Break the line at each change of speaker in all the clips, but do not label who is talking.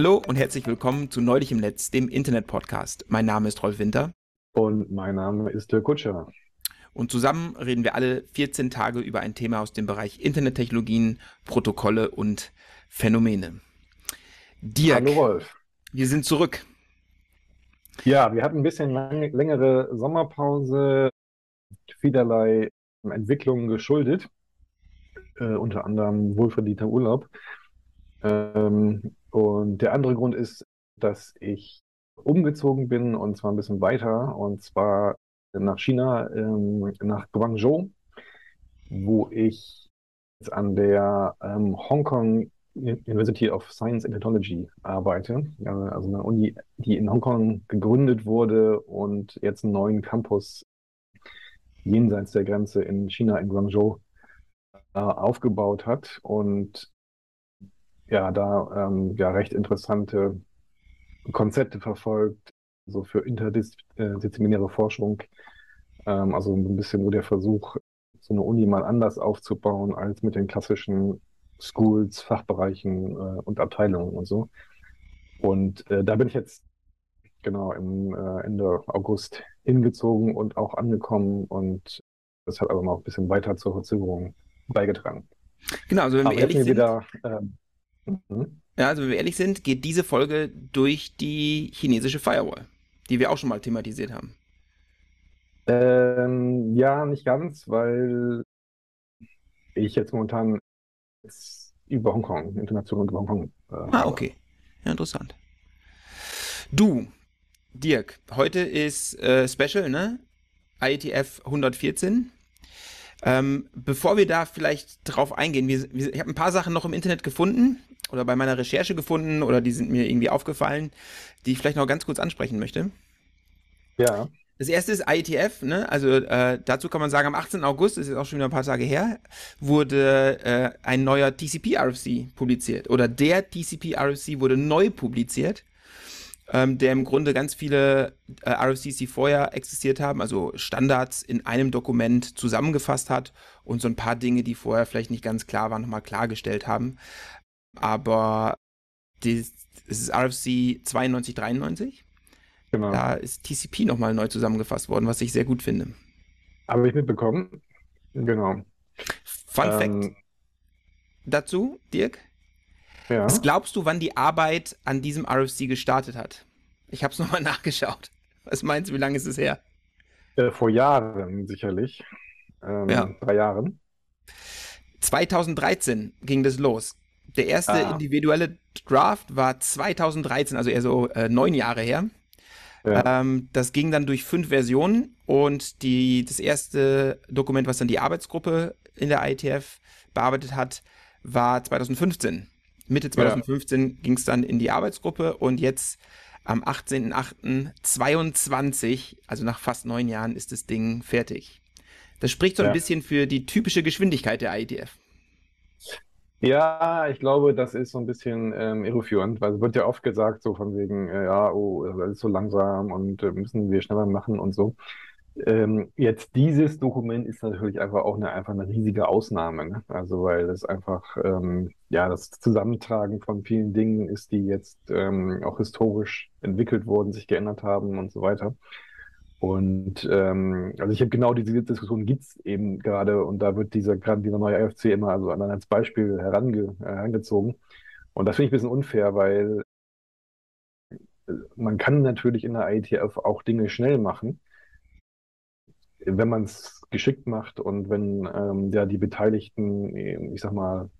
Hallo und herzlich willkommen zu Neulich im Netz, dem Internet-Podcast. Mein Name ist Rolf Winter.
Und mein Name ist Dirk Kutscher.
Und zusammen reden wir alle 14 Tage über ein Thema aus dem Bereich Internettechnologien, Protokolle und Phänomene. Dirk,
Hallo Rolf.
wir sind zurück.
Ja, wir hatten ein bisschen lang, längere Sommerpause, vielerlei Entwicklungen geschuldet, äh, unter anderem wohlverdienter Urlaub. Ähm, und der andere Grund ist, dass ich umgezogen bin und zwar ein bisschen weiter und zwar nach China, ähm, nach Guangzhou, wo ich jetzt an der ähm, Hong Kong University of Science and Technology arbeite. Also eine Uni, die in Hongkong gegründet wurde und jetzt einen neuen Campus jenseits der Grenze in China, in Guangzhou, äh, aufgebaut hat und ja, da ähm, ja recht interessante Konzepte verfolgt, so für interdisziplinäre Forschung. Ähm, also ein bisschen so der Versuch, so eine Uni mal anders aufzubauen als mit den klassischen Schools, Fachbereichen äh, und Abteilungen und so. Und äh, da bin ich jetzt genau im äh, Ende August hingezogen und auch angekommen und das hat aber noch ein bisschen weiter zur Verzögerung beigetragen.
Genau, also wenn wir ehrlich sind,
wieder, ähm,
mhm. ja, also wenn wir ehrlich sind, geht diese Folge durch die chinesische Firewall, die wir auch schon mal thematisiert haben.
Ähm, ja, nicht ganz, weil ich jetzt momentan jetzt über Hongkong, International über Hongkong.
Äh, ah, okay. Ja, interessant. Du, Dirk, heute ist äh, Special, ne? IETF 114. Ähm, bevor wir da vielleicht drauf eingehen, wir, wir, ich habe ein paar Sachen noch im Internet gefunden oder bei meiner Recherche gefunden oder die sind mir irgendwie aufgefallen, die ich vielleicht noch ganz kurz ansprechen möchte.
Ja.
Das erste ist IETF, ne? also äh, dazu kann man sagen, am 18. August, das ist jetzt auch schon wieder ein paar Tage her, wurde äh, ein neuer TCP-RFC publiziert oder der TCP-RFC wurde neu publiziert, ähm, der im Grunde ganz viele äh, RFCs, die vorher existiert haben, also Standards in einem Dokument zusammengefasst hat und so ein paar Dinge, die vorher vielleicht nicht ganz klar waren, nochmal klargestellt haben. Aber das ist RFC 9293 Genau. Da ist TCP nochmal neu zusammengefasst worden, was ich sehr gut finde.
Habe ich mitbekommen. Genau.
Fun ähm, Fact dazu, Dirk.
Ja.
Was glaubst du, wann die Arbeit an diesem RFC gestartet hat? Ich habe es nochmal nachgeschaut. Was meinst du, wie lange ist es her?
Äh, vor Jahren sicherlich. Ähm, ja. Drei Jahren.
2013 ging das los. Der erste ah. individuelle Draft war 2013, also eher so äh, neun Jahre her. Ja. Ähm, das ging dann durch fünf Versionen und die, das erste Dokument, was dann die Arbeitsgruppe in der IETF bearbeitet hat, war 2015. Mitte 2015 ja. ging es dann in die Arbeitsgruppe und jetzt am 18.08.22, also nach fast neun Jahren, ist das Ding fertig. Das spricht so ein bisschen für die typische Geschwindigkeit der IETF.
Ja, ich glaube, das ist so ein bisschen ähm, irreführend, weil es wird ja oft gesagt, so von wegen, äh, ja, oh, das ist so langsam und äh, müssen wir schneller machen und so. Ähm, jetzt dieses Dokument ist natürlich einfach auch eine, einfach eine riesige Ausnahme, ne? Also weil es einfach ähm, ja das Zusammentragen von vielen Dingen ist, die jetzt ähm, auch historisch entwickelt wurden, sich geändert haben und so weiter. Und ähm, also ich habe genau diese Diskussion gibt's eben gerade und da wird dieser gerade dieser neue AFC immer also als Beispiel herange, herangezogen. Und das finde ich ein bisschen unfair, weil äh, man kann natürlich in der IETF auch Dinge schnell machen, wenn man es geschickt macht und wenn ähm, ja die beteiligten, ich sag mal,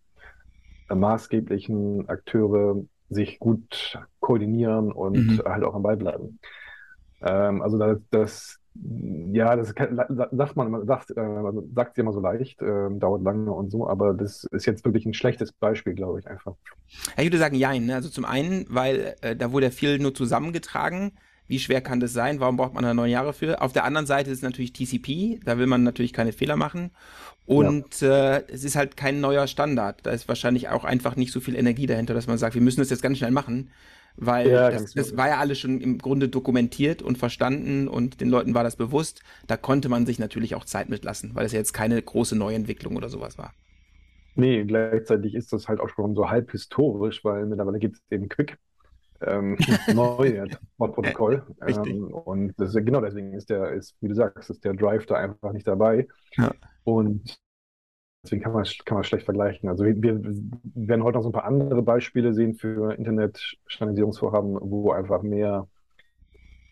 maßgeblichen Akteure sich gut koordinieren und mhm. halt auch am Ball bleiben. Ähm, also das, das, ja, das sagt man, sagt, äh, sagt sie immer so leicht, äh, dauert lange und so, aber das ist jetzt wirklich ein schlechtes Beispiel, glaube ich, einfach.
ich würde sagen, jein. Ne? Also zum einen, weil äh, da wurde viel nur zusammengetragen. Wie schwer kann das sein? Warum braucht man da neun Jahre für? Auf der anderen Seite ist es natürlich TCP, da will man natürlich keine Fehler machen. Und ja. äh, es ist halt kein neuer Standard. Da ist wahrscheinlich auch einfach nicht so viel Energie dahinter, dass man sagt, wir müssen das jetzt ganz schnell machen weil ja, das, das war ja alles schon im Grunde dokumentiert und verstanden und den Leuten war das bewusst. Da konnte man sich natürlich auch Zeit mitlassen, weil es ja jetzt keine große Neuentwicklung oder sowas war.
Nee, gleichzeitig ist das halt auch schon so halb historisch, weil mittlerweile gibt es eben Quick. ähm, neue Transportprotokoll.
Richtig.
Ähm, und das, ist- genau deswegen ist der, ist, wie du sagst, ist der Drive da einfach nicht dabei.
Ja.
Und deswegen kann man, kann man schlecht vergleichen. Also wir, wir werden heute noch so ein paar andere Beispiele sehen für Internet-Standardisierungsvorhaben, wo einfach mehr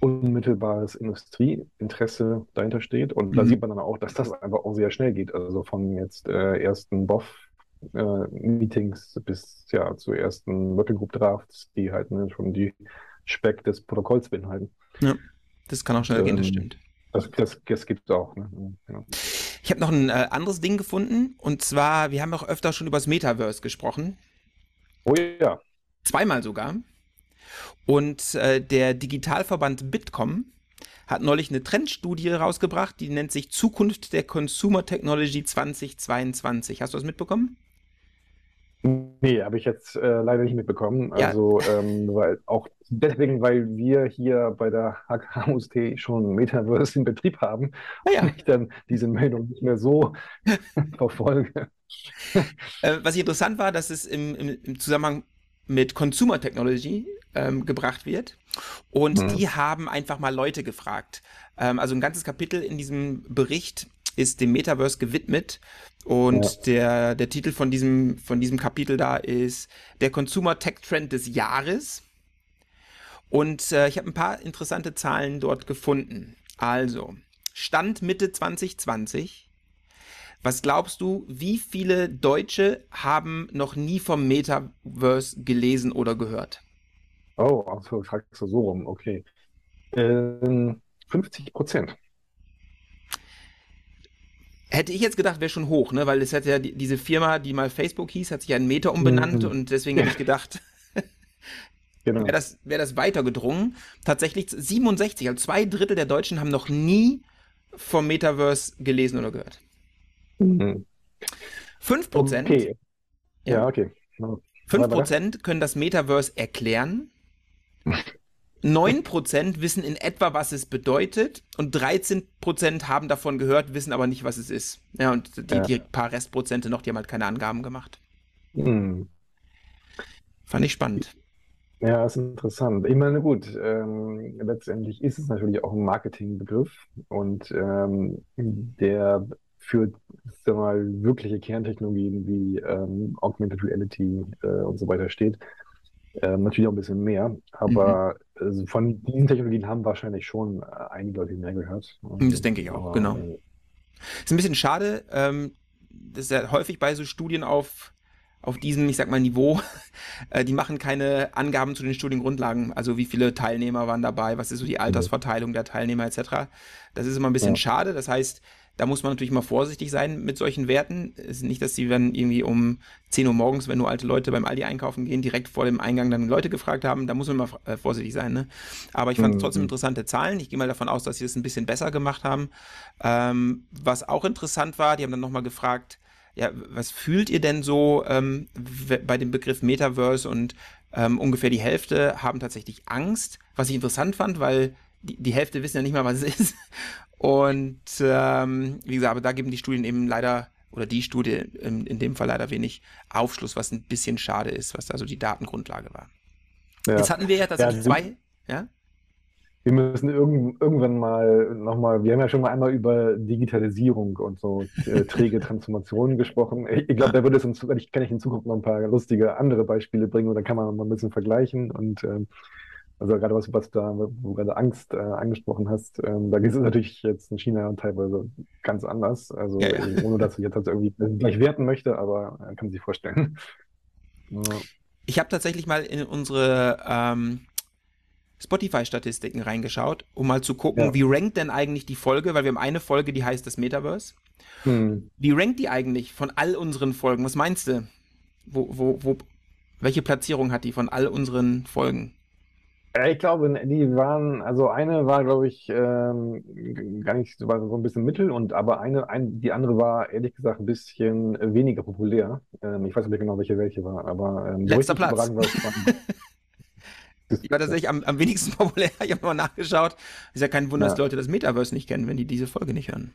unmittelbares Industrieinteresse dahinter steht. Und da
Mhm.
sieht man dann auch, dass das einfach auch sehr schnell geht. Also von jetzt äh, ersten BOF-Meetings bis ja zu ersten Working Group Drafts, die halt ne, schon die Speck des Protokolls beinhalten.
Das kann auch schneller gehen, das
Ähm,
stimmt.
Das, das, das gibt es auch. Ne? Ja.
Ich habe noch ein äh, anderes Ding gefunden und zwar, wir haben auch öfter schon über das Metaverse gesprochen.
Oh ja.
Zweimal sogar. Und äh, der Digitalverband Bitkom hat neulich eine Trendstudie rausgebracht, die nennt sich Zukunft der Consumer Technology 2022. Hast du das mitbekommen?
Nee, habe ich jetzt äh, leider nicht mitbekommen.
Ja.
Also, ähm, weil auch deswegen, weil wir hier bei der HKUST schon Metaverse in Betrieb haben,
Ah ja.
ich dann diese Meldung nicht mehr so verfolge.
Äh, was interessant war, dass es im, im, im Zusammenhang mit Consumer Technology ähm, gebracht wird. Und
Mhm.
die haben einfach mal Leute gefragt. Ähm, also ein ganzes Kapitel in diesem Bericht ist dem Metaverse gewidmet. Und
Ja.
der, der Titel von diesem, von diesem Kapitel da ist der Consumer Tech Trend des Jahres. Und äh, ich habe ein paar interessante Zahlen dort gefunden. Also, Stand Mitte 2020. Was glaubst du, wie viele Deutsche haben noch nie vom Metaverse gelesen oder gehört?
Oh, also fragst du so rum, okay. Ähm, 50 Prozent.
Hätte ich jetzt gedacht, wäre schon hoch, ne? Weil es hat ja die, diese Firma, die mal Facebook hieß, hat sich ja in Meta umbenannt
Mhm.
und deswegen hätte ich gedacht,
Genau.
wäre das, wär das weiter gedrungen. Tatsächlich 67, also zwei Drittel der Deutschen haben noch nie vom Metaverse gelesen oder gehört.
Mhm.
5 Prozent,
Okay.
Ja.
Ja, okay. Ja.
5 Prozent können das Metaverse erklären. 9 Prozent wissen in etwa, was es bedeutet. Und 13 Prozent haben davon gehört, wissen aber nicht, was es ist. Ja, und die,
Ja.
die paar Restprozente noch, die haben halt keine Angaben gemacht.
Mhm.
Fand ich spannend.
Ja, ist interessant. Ich meine, gut, ähm, letztendlich ist es natürlich auch ein Marketingbegriff und ähm, der für, sag mal, wirkliche Kerntechnologien wie ähm, Augmented Reality äh, und so weiter steht. Ähm, natürlich auch ein bisschen mehr, aber also von diesen Technologien haben wahrscheinlich schon äh, einige Leute mehr gehört.
Das denke ich auch,
Aber,
genau.
äh,
Ist ein bisschen schade, ähm, das ist ja häufig bei so Studien auf, auf diesem, ich sag mal, Niveau, äh, die machen keine Angaben zu den Studiengrundlagen, also wie viele Teilnehmer waren dabei, was ist so die Altersverteilung der Teilnehmer etc. Das ist immer ein bisschen
Ja.
schade, das heißt, da muss man natürlich mal vorsichtig sein mit solchen Werten. Es ist nicht, dass sie dann irgendwie um 10 Uhr morgens, wenn nur alte Leute beim Aldi einkaufen gehen, direkt vor dem Eingang dann Leute gefragt haben. Da muss man mal äh, vorsichtig sein. Ne? Aber ich fand
Mhm.
trotzdem interessante Zahlen. Ich gehe mal davon aus, dass sie es ein bisschen besser gemacht haben. Ähm, was auch interessant war, die haben dann nochmal gefragt, ja, was fühlt ihr denn so ähm, bei dem Begriff Metaverse und ähm, ungefähr die Hälfte haben tatsächlich Angst, was ich interessant fand, weil die, die Hälfte wissen ja nicht mal, was es ist. Und ähm, wie gesagt, aber da geben die Studien eben leider, oder die Studie in, in dem Fall leider wenig Aufschluss, was ein bisschen schade ist, was da so die Datengrundlage war.
ja.
Jetzt hatten wir ja tatsächlich
Ja,
zwei, ja?
Wir müssen irgend, irgendwann mal nochmal, wir haben ja schon mal einmal über Digitalisierung und so äh, träge Transformationen gesprochen. Ich, ich glaube, da würde es ich kann ich in Zukunft noch ein paar lustige andere Beispiele bringen und dann kann man mal ein bisschen vergleichen. Und ähm, also gerade was, was da, wo du gerade Angst äh, angesprochen hast, ähm, da geht es natürlich jetzt in China teilweise ganz anders. Also
Ja, ja.
ohne dass ich jetzt also irgendwie gleich werten möchte, aber äh, kann man sich vorstellen. Ja.
Ich habe tatsächlich mal in unsere ähm, Spotify-Statistiken reingeschaut, um mal zu gucken, wie rankt denn eigentlich die Folge, weil wir haben eine Folge, die heißt das Metaverse.
Hm.
Wie rankt die eigentlich von all unseren Folgen? Was meinst du? Wo, wo, wo, welche Platzierung hat die von all unseren Folgen?
Ich glaube, die waren, also eine war, glaube ich, ähm, gar nicht, war so ein bisschen mittel und aber eine, ein, die andere war ehrlich gesagt ein bisschen weniger populär. Ähm, ich weiß nicht genau, welche welche war, aber ähm,
Letzter Platz.
war
Die war tatsächlich am, am wenigsten populär. Ich habe mal nachgeschaut. Ist ja kein Wunder, dass
Ja.
Leute das Metaverse nicht kennen, wenn die diese Folge nicht hören.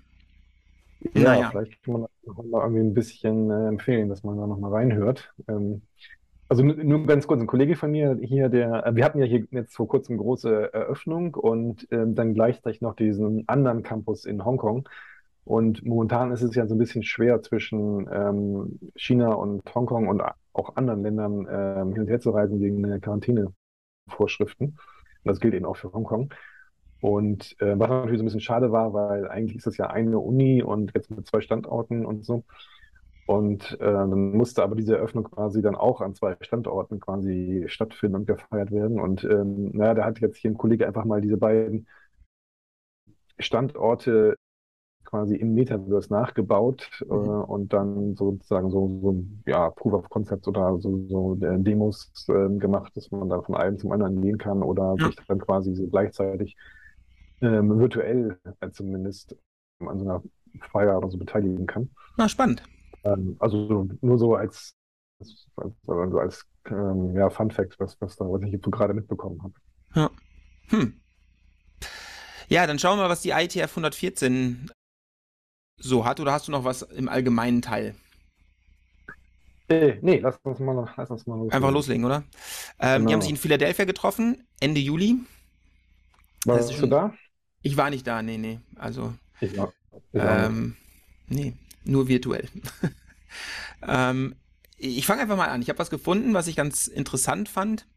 Ja,
Naja.
vielleicht kann man das noch mal irgendwie ein bisschen äh, empfehlen, dass man da noch mal reinhört. Ähm, Also nur ganz kurz, ein Kollege von mir hier, der, äh, wir hatten ja hier jetzt vor kurzem große Eröffnung und ähm, dann gleichzeitig noch diesen anderen Campus in Hongkong. Und momentan ist es ja so ein bisschen schwer zwischen ähm, China und Hongkong und auch anderen Ländern ähm, hin und her zu reisen wegen der Quarantänevorschriften. Und das gilt eben auch für Hongkong. Und äh, was natürlich so ein bisschen schade war, weil eigentlich ist es ja eine Uni und jetzt mit zwei Standorten und so. Und äh, dann musste aber diese Eröffnung quasi dann auch an zwei Standorten quasi stattfinden und gefeiert werden. Und ähm, naja, da hat jetzt hier ein Kollege einfach mal diese beiden Standorte quasi im Metaverse nachgebaut äh, mhm. und dann sozusagen so, so ja, Proof of Concept oder so, so äh, Demos äh, gemacht, dass man dann von einem zum anderen gehen kann oder ja. sich dann quasi so gleichzeitig ähm, virtuell äh, zumindest an so einer Feier oder so beteiligen kann.
Na, spannend.
Ähm, also nur so als, als, als, als ähm, ja, Fun Fact, was, was, da, was ich jetzt so gerade mitbekommen habe.
Ja. Hm. Ja, dann schauen wir mal, was die ITF 114 so hat. Oder hast du noch was im allgemeinen Teil?
Äh, nee, lass uns mal, lass uns mal
loslegen. Einfach loslegen, oder? Ähm, genau. Die haben sich in Philadelphia getroffen, Ende Juli.
Warst du schon, da?
Ich war nicht da, nee, nee. Also.
Ich war,
ich ähm, nee nur virtuell. ähm, ich fange einfach mal an. Ich habe was gefunden, was ich ganz interessant fand.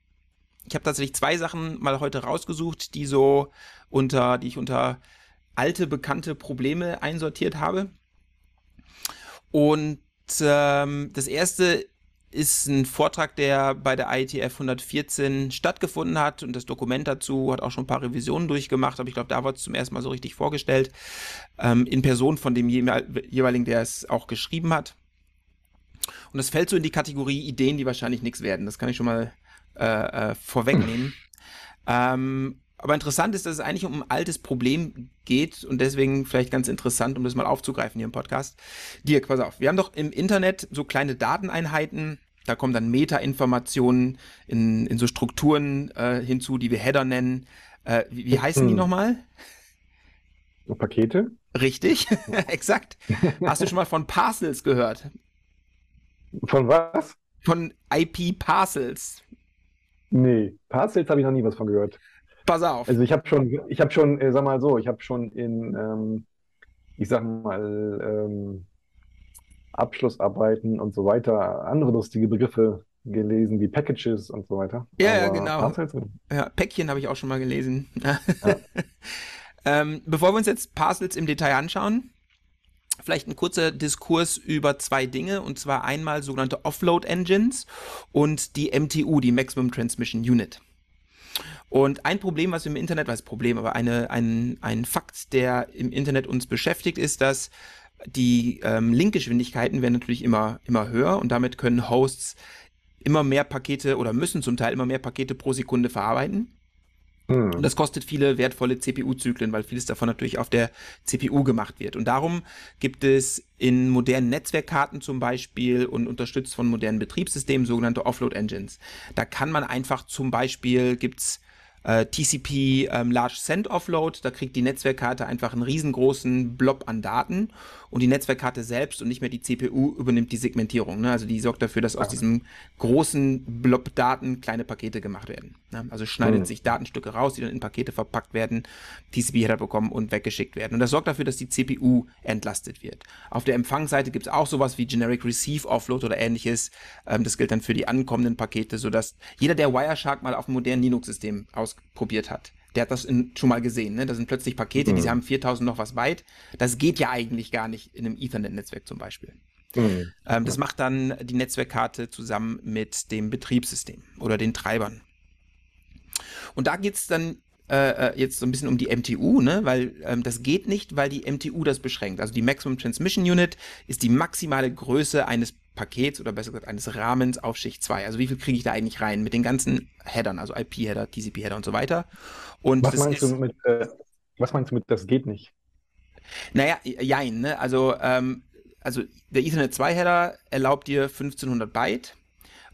Ich habe tatsächlich zwei Sachen mal heute rausgesucht, die so unter, die ich unter alte bekannte Probleme einsortiert habe. Und ähm, das erste ist ein Vortrag, der bei der IETF 114 stattgefunden hat und das Dokument dazu hat auch schon ein paar Revisionen durchgemacht, aber ich glaube, da wurde es zum ersten Mal so richtig vorgestellt, ähm, in Person von dem jeweiligen, der es auch geschrieben hat. Und das fällt so in die Kategorie Ideen, die wahrscheinlich nichts werden. Das kann ich schon mal äh, äh, vorwegnehmen. ähm, aber interessant ist, dass es eigentlich um ein altes Problem geht und deswegen vielleicht ganz interessant, um das mal aufzugreifen hier im Podcast. Dirk, pass auf. Wir haben doch im Internet so kleine Dateneinheiten. Da kommen dann Meta-Informationen in, in so Strukturen äh, hinzu, die wir Header nennen. Äh, wie, wie, heißen hm. die nochmal?
Pakete?
Richtig, exakt. Hast du schon mal von Parcels gehört?
Von was?
Von IP-Parcels.
Nee, Parcels habe ich noch nie was von gehört.
Pass auf.
Also ich habe schon, ich habe schon, äh, sag mal so, ich habe schon in, ähm, ich sag mal, ähm, Abschlussarbeiten und so weiter andere lustige Begriffe gelesen, wie Packages und so weiter.
Ja, ja genau. Ja, Päckchen habe ich auch schon mal gelesen. Ja. ähm, bevor wir uns jetzt Parcels im Detail anschauen, vielleicht ein kurzer Diskurs über zwei Dinge, und zwar einmal sogenannte Offload Engines und die MTU, die Maximum Transmission Unit. Und ein Problem, was wir im Internet, was Problem, aber eine, ein, ein Fakt, der im Internet uns beschäftigt, ist, dass die ähm, Linkgeschwindigkeiten werden natürlich immer, immer höher und damit können Hosts immer mehr Pakete oder müssen zum Teil immer mehr Pakete pro Sekunde verarbeiten. Hm. Und das kostet viele wertvolle CPU-Zyklen, weil vieles davon natürlich auf der CPU gemacht wird. Und darum gibt es in modernen Netzwerkkarten zum Beispiel und unterstützt von modernen Betriebssystemen sogenannte Offload-Engines. Da kann man einfach zum Beispiel, gibt's äh, TCP ähm, Large Send Offload, da kriegt die Netzwerkkarte einfach einen riesengroßen Blob an Daten und die Netzwerkkarte selbst und nicht mehr die CPU übernimmt die Segmentierung. Ne? Also die sorgt dafür, dass aus diesem großen Blob Daten kleine Pakete gemacht werden. Ne? Also schneidet mhm. sich Datenstücke raus, die dann in Pakete verpackt werden, TCP-Header bekommen und weggeschickt werden. Und das sorgt dafür, dass die CPU entlastet wird. Auf der Empfangsseite gibt es auch sowas wie Generic Receive Offload oder ähnliches. Ähm, das gilt dann für die ankommenden Pakete, sodass jeder, der Wireshark mal auf einem modernen Linux-System ausprobiert hat, der hat das in, schon mal gesehen. Ne? Da sind plötzlich Pakete, mhm. die haben 4000 noch was weit. Das geht ja eigentlich gar nicht in einem Ethernet-Netzwerk zum Beispiel. Mhm. Ähm, das macht dann die Netzwerkkarte zusammen mit dem Betriebssystem oder den Treibern. Und da geht es dann äh, äh, jetzt so ein bisschen um die MTU, ne? weil ähm, das geht nicht, weil die MTU das beschränkt. Also die Maximum Transmission Unit ist die maximale Größe eines Pakets oder besser gesagt eines Rahmens auf Schicht 2. Also wie viel kriege ich da eigentlich rein mit den ganzen Headern, also IP-Header, TCP-Header und so weiter. Und
was, meinst ist, du mit, äh, was meinst du mit, das geht nicht?
Naja, jein, ne? Also, ähm, also der Ethernet 2-Header erlaubt dir 1500 Byte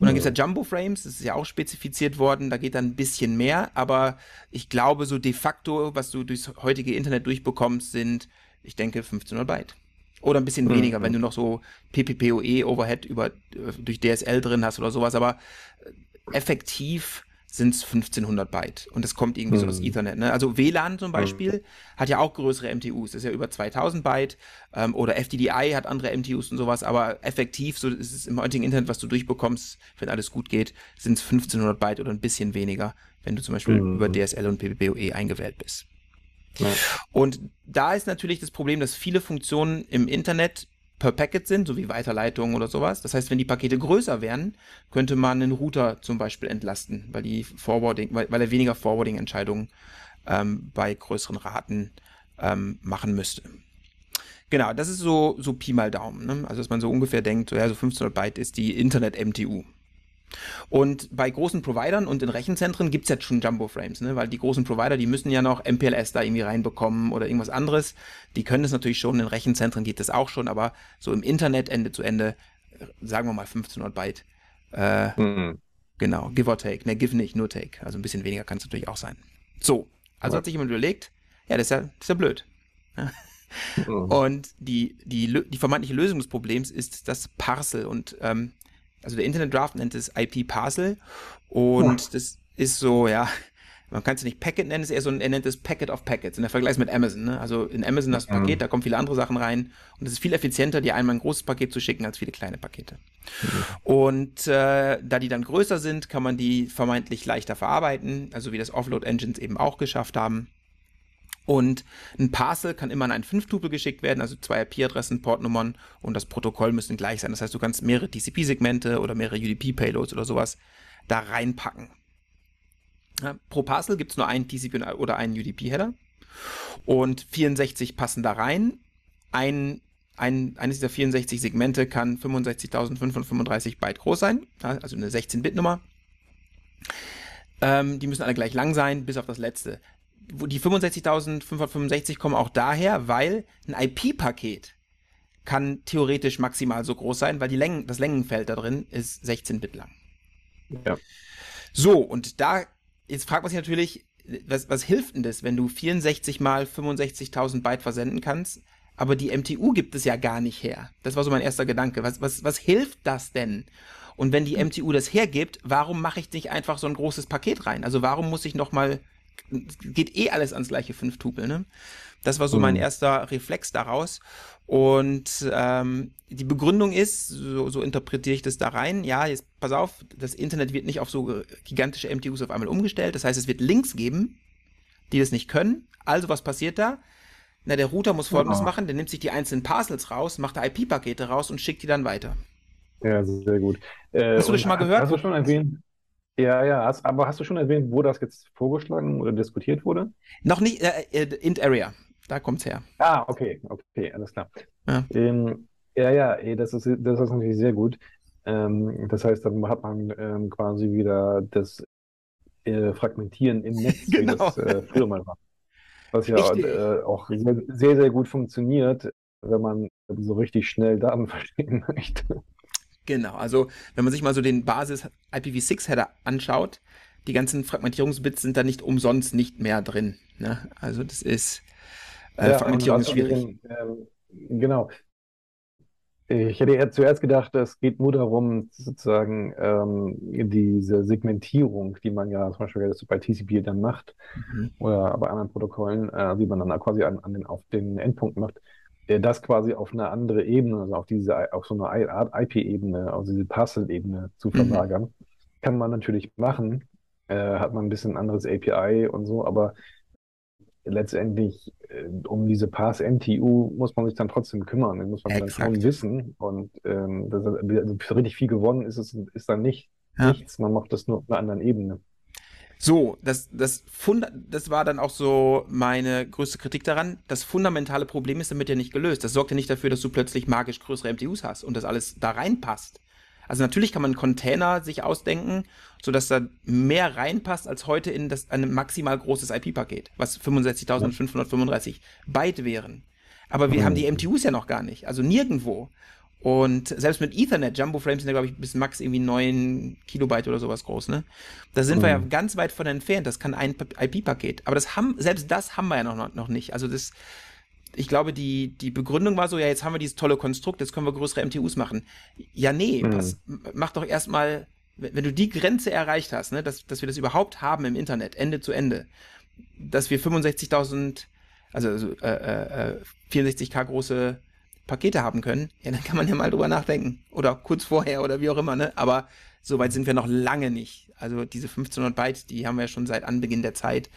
und dann gibt es ja Jumbo Frames, das ist ja auch spezifiziert worden, da geht dann ein bisschen mehr, aber ich glaube, so de facto, was du durchs heutige Internet durchbekommst, sind, ich denke, 1500 Byte. Oder ein bisschen mhm. weniger, wenn du noch so PPPoE-Overhead über, äh, durch DSL drin hast oder sowas. Aber äh, effektiv sind es 1500 Byte. Und das kommt irgendwie mhm. so aus Ethernet. Ne? Also WLAN zum Beispiel mhm. hat ja auch größere MTUs. Das ist ja über 2000 Byte. Ähm, oder FDDI hat andere MTUs und sowas. Aber effektiv, so ist es im heutigen Internet, was du durchbekommst, wenn alles gut geht, sind es 1500 Byte oder ein bisschen weniger, wenn du zum Beispiel über DSL und PPPoE eingewählt bist. Und da ist natürlich das Problem, dass viele Funktionen im Internet per Packet sind, so wie Weiterleitungen oder sowas. Das heißt, wenn die Pakete größer wären, könnte man einen Router zum Beispiel entlasten, weil die Forwarding, weil, weil er weniger Forwarding-Entscheidungen ähm, bei größeren Raten ähm, machen müsste. Genau, das ist so, so Pi mal Daumen. Ne? Also, dass man so ungefähr denkt, so, ja, so 1500 Byte ist die Internet-MTU. Und bei großen Providern und in Rechenzentren gibt es jetzt schon Jumbo-Frames, ne? weil die großen Provider, die müssen ja noch MPLS da irgendwie reinbekommen oder irgendwas anderes. Die können das natürlich schon, in Rechenzentren geht das auch schon, aber so im Internet Ende zu Ende, sagen wir mal 1500 Byte. Äh, mhm. Genau, give or take. Ne, give nicht, nur take. Also ein bisschen weniger kann es natürlich auch sein. So, also ja. hat sich jemand überlegt, ja, das ist ja, das ist ja blöd. Mhm. Und die, die, die vermeintliche Lösung des Problems ist das Parcel. Und ähm, also der Internet Draft nennt es IP Parcel und ja. das ist so, ja, man kann es nicht Packet nennen, es ist eher so ein, er nennt es Packet of Packets in der Vergleich mit Amazon. Ne? Also in Amazon das Paket, mhm. da kommen viele andere Sachen rein und es ist viel effizienter, dir einmal ein großes Paket zu schicken, als viele kleine Pakete. Mhm. Und äh, da die dann größer sind, kann man die vermeintlich leichter verarbeiten, also wie das Offload Engines eben auch geschafft haben. Und ein Parcel kann immer an einen 5-Tupel geschickt werden, also zwei IP-Adressen, Portnummern und das Protokoll müssen gleich sein. Das heißt, du kannst mehrere TCP-Segmente oder mehrere UDP-Payloads oder sowas da reinpacken. Ja, pro Parcel gibt es nur einen TCP oder einen UDP-Header und 64 passen da rein. Ein, ein, eines dieser 64 Segmente kann 65.535 Byte groß sein, also eine 16-Bit-Nummer. Ähm, die müssen alle gleich lang sein, bis auf das letzte die 65.565 kommen auch daher, weil ein IP-Paket kann theoretisch maximal so groß sein, weil die Längen, das Längenfeld da drin ist 16 Bit lang. Ja. So, und da, jetzt fragt man sich natürlich, was, was hilft denn das, wenn du 64 mal 65.000 Byte versenden kannst, aber die MTU gibt es ja gar nicht her. Das war so mein erster Gedanke. Was, was, was hilft das denn? Und wenn die MTU das hergibt, warum mache ich nicht einfach so ein großes Paket rein? Also warum muss ich nochmal geht eh alles ans gleiche Fünftupel, ne? Das war so mhm. mein erster Reflex daraus. Und ähm, die Begründung ist, so, so, interpretiere ich das da rein, ja, jetzt pass auf, das Internet wird nicht auf so gigantische MTUs auf einmal umgestellt. Das heißt, es wird Links geben, die das nicht können. Also was passiert da? Na, der Router muss folgendes oh. machen, der nimmt sich die einzelnen Parcels raus, macht da IP-Pakete raus und schickt die dann weiter.
Ja, sehr gut.
Äh, hast du das schon mal gehört?
Hast du schon erwähnt? Ja, ja, hast, aber hast du schon erwähnt, wo das jetzt vorgeschlagen oder diskutiert wurde?
Noch nicht, äh, äh Int Area, da kommt es her.
Ah, okay, okay, alles klar. Ja, ähm, ja, ja, das ist, das ist natürlich sehr gut. Ähm, das heißt, dann hat man ähm, quasi wieder das äh, Fragmentieren im Netz, genau. wie das äh, früher mal war. Was ja äh, auch sehr, sehr, sehr gut funktioniert, wenn man so richtig schnell Daten verstehen möchte.
Genau, also wenn man sich mal so den Basis IPv6-Header anschaut, die ganzen Fragmentierungsbits sind da nicht umsonst nicht mehr drin. Ne? Also das ist äh, ja, Fragmentierung ist schwierig.
ähm, genau. Ich hätte eher zuerst gedacht, es geht nur darum, sozusagen ähm, diese Segmentierung, die man ja zum Beispiel bei TCP dann macht mhm. oder bei anderen Protokollen, äh, die man dann quasi an, an den, auf den Endpunkt macht, das quasi auf eine andere Ebene, also auf diese, auf so eine Art IP-Ebene, auf diese Parcel-Ebene zu mhm. verlagern. Mhm. Kann man natürlich machen, äh, hat man ein bisschen anderes API und so, aber letztendlich äh, um diese Pass-MTU muss man sich dann trotzdem kümmern, den muss man Exakt. dann schon wissen und ähm, das, also richtig viel gewonnen ist es ist dann nicht ja. nichts, man macht das nur auf einer anderen Ebene.
So, das, das, Fund das war dann auch so meine größte Kritik daran. Das fundamentale Problem ist damit ja nicht gelöst. Das sorgt ja nicht dafür, dass du plötzlich magisch größere MTUs hast und das alles da reinpasst. Also natürlich kann man einen Container sich ausdenken, sodass da mehr reinpasst als heute in das, ein maximal großes IP-Paket, was 65.535 Byte wären. Aber wir haben die MTUs ja noch gar nicht, also nirgendwo. Und selbst mit Ethernet, Jumbo Frames sind ja, glaube ich, bis max irgendwie 9 Kilobyte oder sowas groß, ne? Da sind mhm. wir ja mhm. ganz weit von entfernt. Das kann ein IP-Paket. Aber das haben, selbst das haben wir ja noch, noch nicht. Also das, ich glaube, die, die Begründung war so, ja, jetzt haben wir dieses tolle Konstrukt, jetzt können wir größere MTUs machen. Ja, nee, mhm. was, mach doch erstmal, wenn du die Grenze erreicht hast, ne, dass, dass wir das überhaupt haben im Internet, Ende zu Ende, dass wir 65.000, also, also äh, äh, 64k große Pakete haben können, ja, dann kann man ja mal drüber nachdenken. Oder kurz vorher oder wie auch immer, ne? Aber so weit sind wir noch lange nicht. Also diese 1500 Byte, die haben wir ja schon seit Anbeginn der Zeit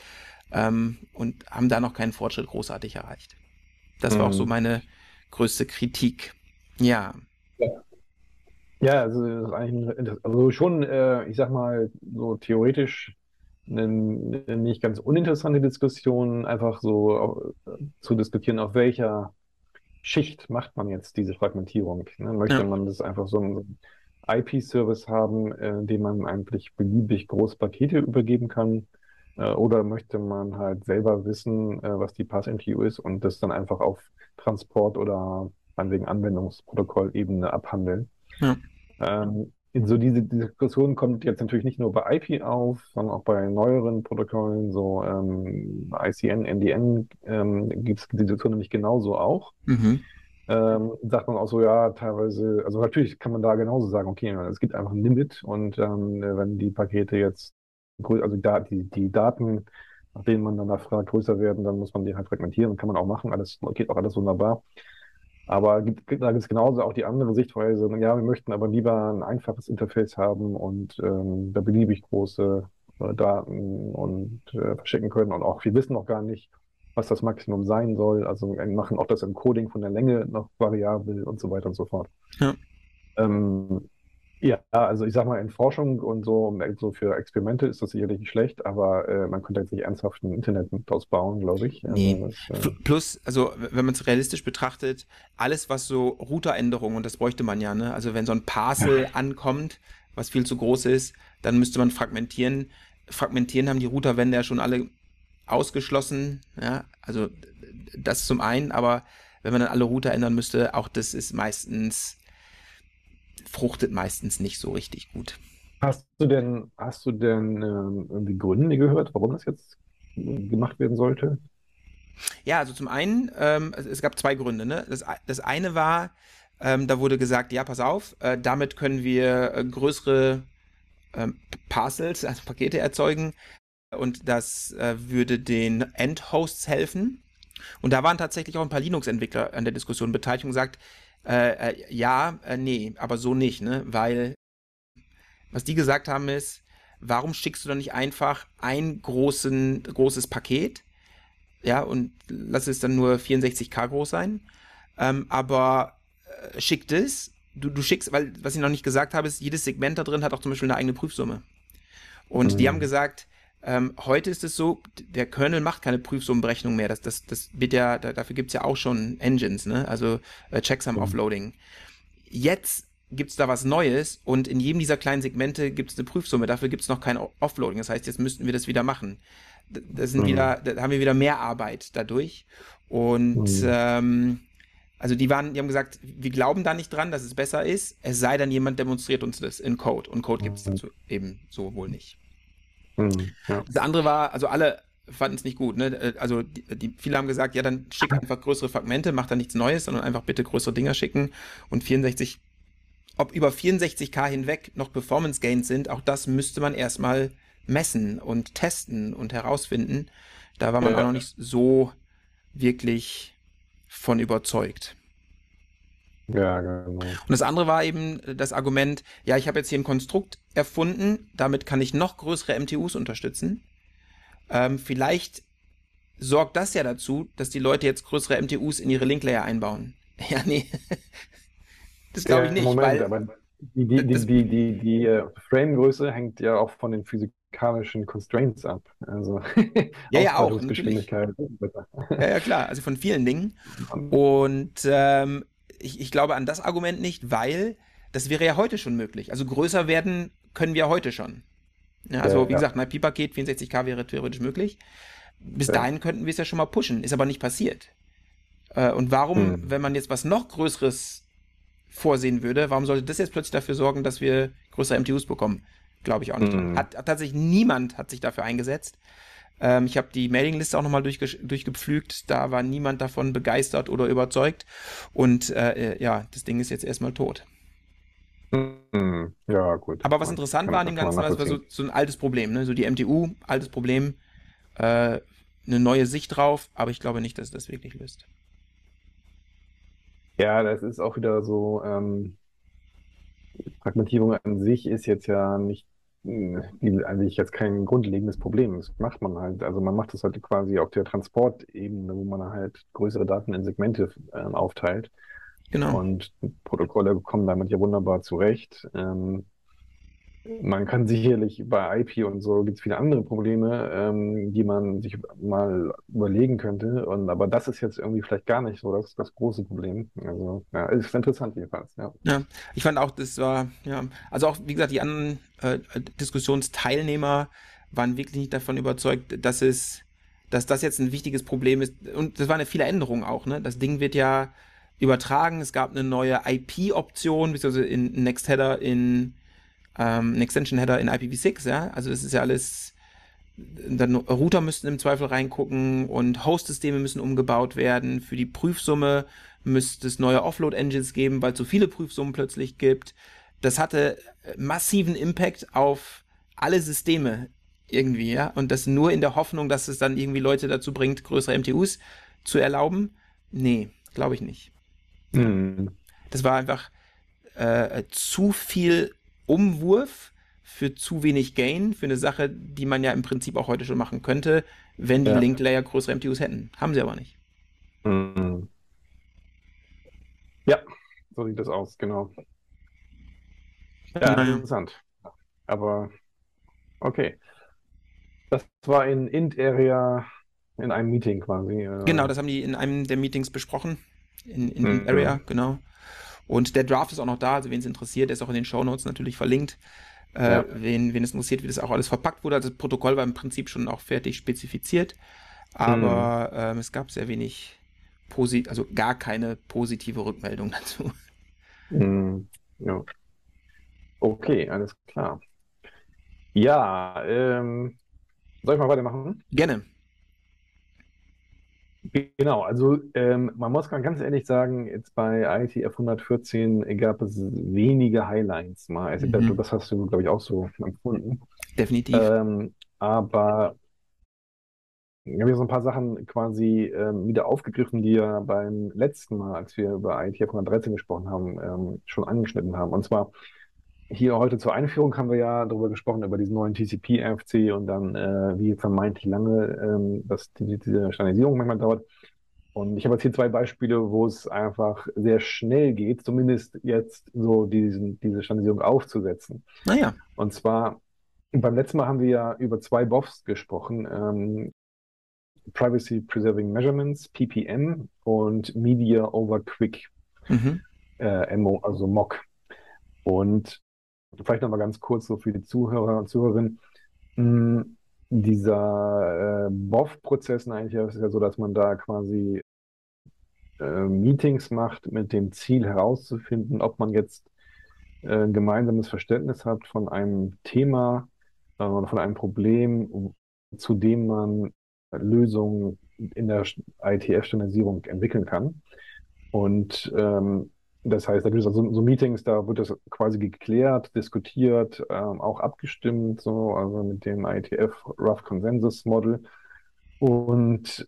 ähm, und haben da noch keinen Fortschritt großartig erreicht. Das war auch so mhm. meine größte Kritik. Ja.
Ja, ja also, das ist eigentlich, also schon, äh, ich sag mal, so theoretisch eine, eine nicht ganz uninteressante Diskussion, einfach so äh, zu diskutieren, auf welcher Schicht macht man jetzt diese Fragmentierung. Ne? Möchte ja. man das einfach so ein IP-Service haben, äh, dem man eigentlich beliebig große Pakete übergeben kann? Äh, oder möchte man halt selber wissen, äh, was die Pass-MTU ist und das dann einfach auf Transport- oder wegen Anwendungsprotokollebene abhandeln? Ja. Ähm, so diese Diskussion kommt jetzt natürlich nicht nur bei IP auf, sondern auch bei neueren Protokollen, so ähm, ICN, NDN, ähm, gibt es die Diskussion nämlich genauso auch. Mhm. Ähm, sagt man auch so, ja, teilweise, also natürlich kann man da genauso sagen, okay, es gibt einfach ein Limit und ähm, wenn die Pakete jetzt, also die, die Daten, nach denen man dann da fragt, größer werden, dann muss man die halt fragmentieren, kann man auch machen, alles geht auch alles wunderbar. Aber gibt, da gibt es genauso auch die andere Sichtweise. Ja, wir möchten aber lieber ein einfaches Interface haben und ähm, da beliebig große äh, Daten und äh, verschicken können. Und auch wir wissen noch gar nicht, was das Maximum sein soll. Also machen auch das Encoding von der Länge noch variabel und so weiter und so fort. Ja. Ähm, ja, also ich sag mal, in Forschung und so, so für Experimente ist das sicherlich nicht schlecht, aber äh, man könnte jetzt nicht ernsthaft ein Internet daraus bauen, glaube ich.
Also nee. Das, äh Plus, also wenn man es realistisch betrachtet, alles, was so Routeränderungen, und das bräuchte man ja, ne? Also wenn so ein Parcel ankommt, was viel zu groß ist, dann müsste man fragmentieren. Fragmentieren haben die Routerwände ja schon alle ausgeschlossen, ja, also das zum einen, aber wenn man dann alle Router ändern müsste, auch das ist meistens fruchtet meistens nicht so richtig gut.
Hast du denn, hast du denn ähm, irgendwie Gründe gehört, warum das jetzt gemacht werden sollte?
Ja, also zum einen, ähm, es gab zwei Gründe. Ne? Das, das eine war, ähm, da wurde gesagt, ja, pass auf, äh, damit können wir äh, größere ähm, Parcels, also Pakete erzeugen und das äh, würde den Endhosts helfen. Und da waren tatsächlich auch ein paar Linux-Entwickler an der Diskussion beteiligt und gesagt, äh, äh, ja, äh, nee, aber so nicht, ne? Weil, was die gesagt haben ist, warum schickst du dann nicht einfach ein großen, großes Paket? Ja, und lass es dann nur 64k groß sein. Ähm, aber äh, schickt es. Du, du schickst, weil, was ich noch nicht gesagt habe, ist, jedes Segment da drin hat auch zum Beispiel eine eigene Prüfsumme. Und mhm. die haben gesagt, ähm, heute ist es so, der Kernel macht keine Prüfsummenberechnung mehr. Das, das, das wird ja, da, dafür gibt es ja auch schon Engines, ne? Also äh, Checksum mhm. Offloading. Jetzt gibt es da was Neues und in jedem dieser kleinen Segmente gibt es eine Prüfsumme. Dafür gibt es noch kein Offloading. Das heißt, jetzt müssten wir das wieder machen. Das sind mhm. wieder, da haben wir wieder mehr Arbeit dadurch. Und mhm. ähm, also die waren, die haben gesagt, wir glauben da nicht dran, dass es besser ist, es sei denn, jemand demonstriert uns das in Code. Und Code gibt es mhm. dazu eben so wohl nicht. Mhm, ja. Das andere war, also alle fanden es nicht gut. Ne? Äh, also die, die, viele haben gesagt, ja, dann schick einfach größere Fragmente, mach da nichts Neues, sondern einfach bitte größere Dinger schicken. Und 64, ob über 64K hinweg noch Performance Gains sind, auch das müsste man erstmal messen und testen und herausfinden. Da war man ja. auch noch nicht so wirklich von überzeugt.
Ja, genau. Und
das andere war eben das Argument, ja, ich habe jetzt hier ein Konstrukt erfunden, damit kann ich noch größere MTUs unterstützen. Ähm, vielleicht sorgt das ja dazu, dass die Leute jetzt größere MTUs in ihre Linklayer einbauen. Ja, nee.
das glaube ich nicht. Moment, weil aber die, die, die, die, die, die uh, Framegröße hängt ja auch von den physikalischen Constraints ab. Also
ja, ja, auch. Ja, ja, klar. Also von vielen Dingen. Und ähm, ich, ich glaube an das Argument nicht, weil das wäre ja heute schon möglich. Also größer werden können wir heute schon. Ja, also ja, wie ja. gesagt, ein IP-Paket 64K wäre theoretisch möglich. Bis dahin könnten wir es ja schon mal pushen, ist aber nicht passiert. Äh, und warum, hm. wenn man jetzt was noch Größeres vorsehen würde, warum sollte das jetzt plötzlich dafür sorgen, dass wir größere MTUs bekommen? Glaube ich auch nicht. Hm. Hat, hat, tatsächlich niemand hat sich dafür eingesetzt. Ähm, ich habe die Mailingliste auch nochmal durchge durchgepflügt. Da war niemand davon begeistert oder überzeugt. Und äh, äh ja, das Ding ist jetzt erstmal tot.
Hm, ja, gut.
Aber was interessant war an dem Ganzen, das war so, so, ein altes Problem, ne? So die MTU, altes Problem, äh, eine neue Sicht drauf, aber ich glaube nicht, dass es das wirklich löst.
Ja, das ist auch wieder so, ähm, Fragmentierung an sich ist jetzt ja nicht hm, eigentlich jetzt kein grundlegendes Problem. Das macht man halt, also man macht das halt quasi auf der Transportebene, wo man halt größere Daten in Segmente äh, aufteilt.
Genau.
Und Protokolle kommen damit ja wunderbar zurecht. Ähm, man kann sicherlich bei IP und so gibt es viele andere Probleme, ähm, die man sich mal überlegen könnte. Und aber das ist jetzt irgendwie vielleicht gar nicht so das, das große Problem. Also ja, ist interessant jedenfalls. Ja.
ja, ich fand auch, das war ja, also auch wie gesagt die anderen äh, Diskussionsteilnehmer waren wirklich nicht davon überzeugt, dass es, dass das jetzt ein wichtiges Problem ist. Und das war eine viele Änderungen auch. Ne, das Ding wird ja übertragen. Es gab eine neue IP-Option, beziehungsweise in Next Header in ähm, ein Extension-Header in IPv6, ja. Also das ist ja alles. Dann Router müssten im Zweifel reingucken und Host-Systeme müssen umgebaut werden. Für die Prüfsumme müsste es neue Offload-Engines geben, weil es so viele Prüfsummen plötzlich gibt. Das hatte massiven Impact auf alle Systeme irgendwie, ja. Und das nur in der Hoffnung, dass es dann irgendwie Leute dazu bringt, größere MTUs zu erlauben. Nee, glaube ich nicht. Mhm. Das war einfach äh, zu viel Umwurf für zu wenig Gain, für eine Sache, die man ja im Prinzip auch heute schon machen könnte, wenn die ja. Link Layer größere MTUs hätten. Haben sie aber nicht. Mhm.
Ja, so sieht das aus, genau. Ja, naja. interessant. Aber okay. Das war in Int-Area in einem Meeting quasi.
Äh. Genau, das haben die in einem der Meetings besprochen. In, in mhm. Area, genau. Und der Draft ist auch noch da, also wen es interessiert, der ist auch in den Show Notes natürlich verlinkt. Äh, ja. wen, wen es interessiert, wie das auch alles verpackt wurde. Also das Protokoll war im Prinzip schon auch fertig spezifiziert, aber mhm. ähm, es gab sehr wenig, posit also gar keine positive Rückmeldung dazu.
Mhm. Ja. Okay, alles klar. Ja, ähm, soll ich mal weitermachen?
Gerne.
Genau, also ähm, man muss ganz ehrlich sagen, jetzt bei ITF 114 gab es wenige Highlights mal. Also, mhm. Das hast du, glaube ich, auch so empfunden.
Definitiv.
Ähm, aber ich habe hier so ein paar Sachen quasi ähm, wieder aufgegriffen, die ja beim letzten Mal, als wir über ITF 113 gesprochen haben, ähm, schon angeschnitten haben. Und zwar hier heute zur Einführung haben wir ja darüber gesprochen, über diesen neuen TCP-RFC und dann, äh, wie vermeintlich lange ähm, das, die, diese Standardisierung manchmal dauert. Und ich habe jetzt hier zwei Beispiele, wo es einfach sehr schnell geht, zumindest jetzt so diesen, diese Standardisierung aufzusetzen.
Naja.
Und zwar, beim letzten Mal haben wir ja über zwei BOFs gesprochen. Ähm, Privacy Preserving Measurements, PPM, und Media Over Quick, mhm. äh, MO, also MOC. Und Vielleicht nochmal ganz kurz so für die Zuhörer und Zuhörerinnen. Hm, dieser äh, BOF-Prozess eigentlich ist ja so, dass man da quasi äh, Meetings macht mit dem Ziel herauszufinden, ob man jetzt äh, ein gemeinsames Verständnis hat von einem Thema äh, oder von einem Problem, zu dem man Lösungen in der ITF-Standardisierung entwickeln kann. Und ähm, das heißt, natürlich so, so Meetings, da wird das quasi geklärt, diskutiert, ähm, auch abgestimmt, so, also mit dem IETF Rough Consensus Model. Und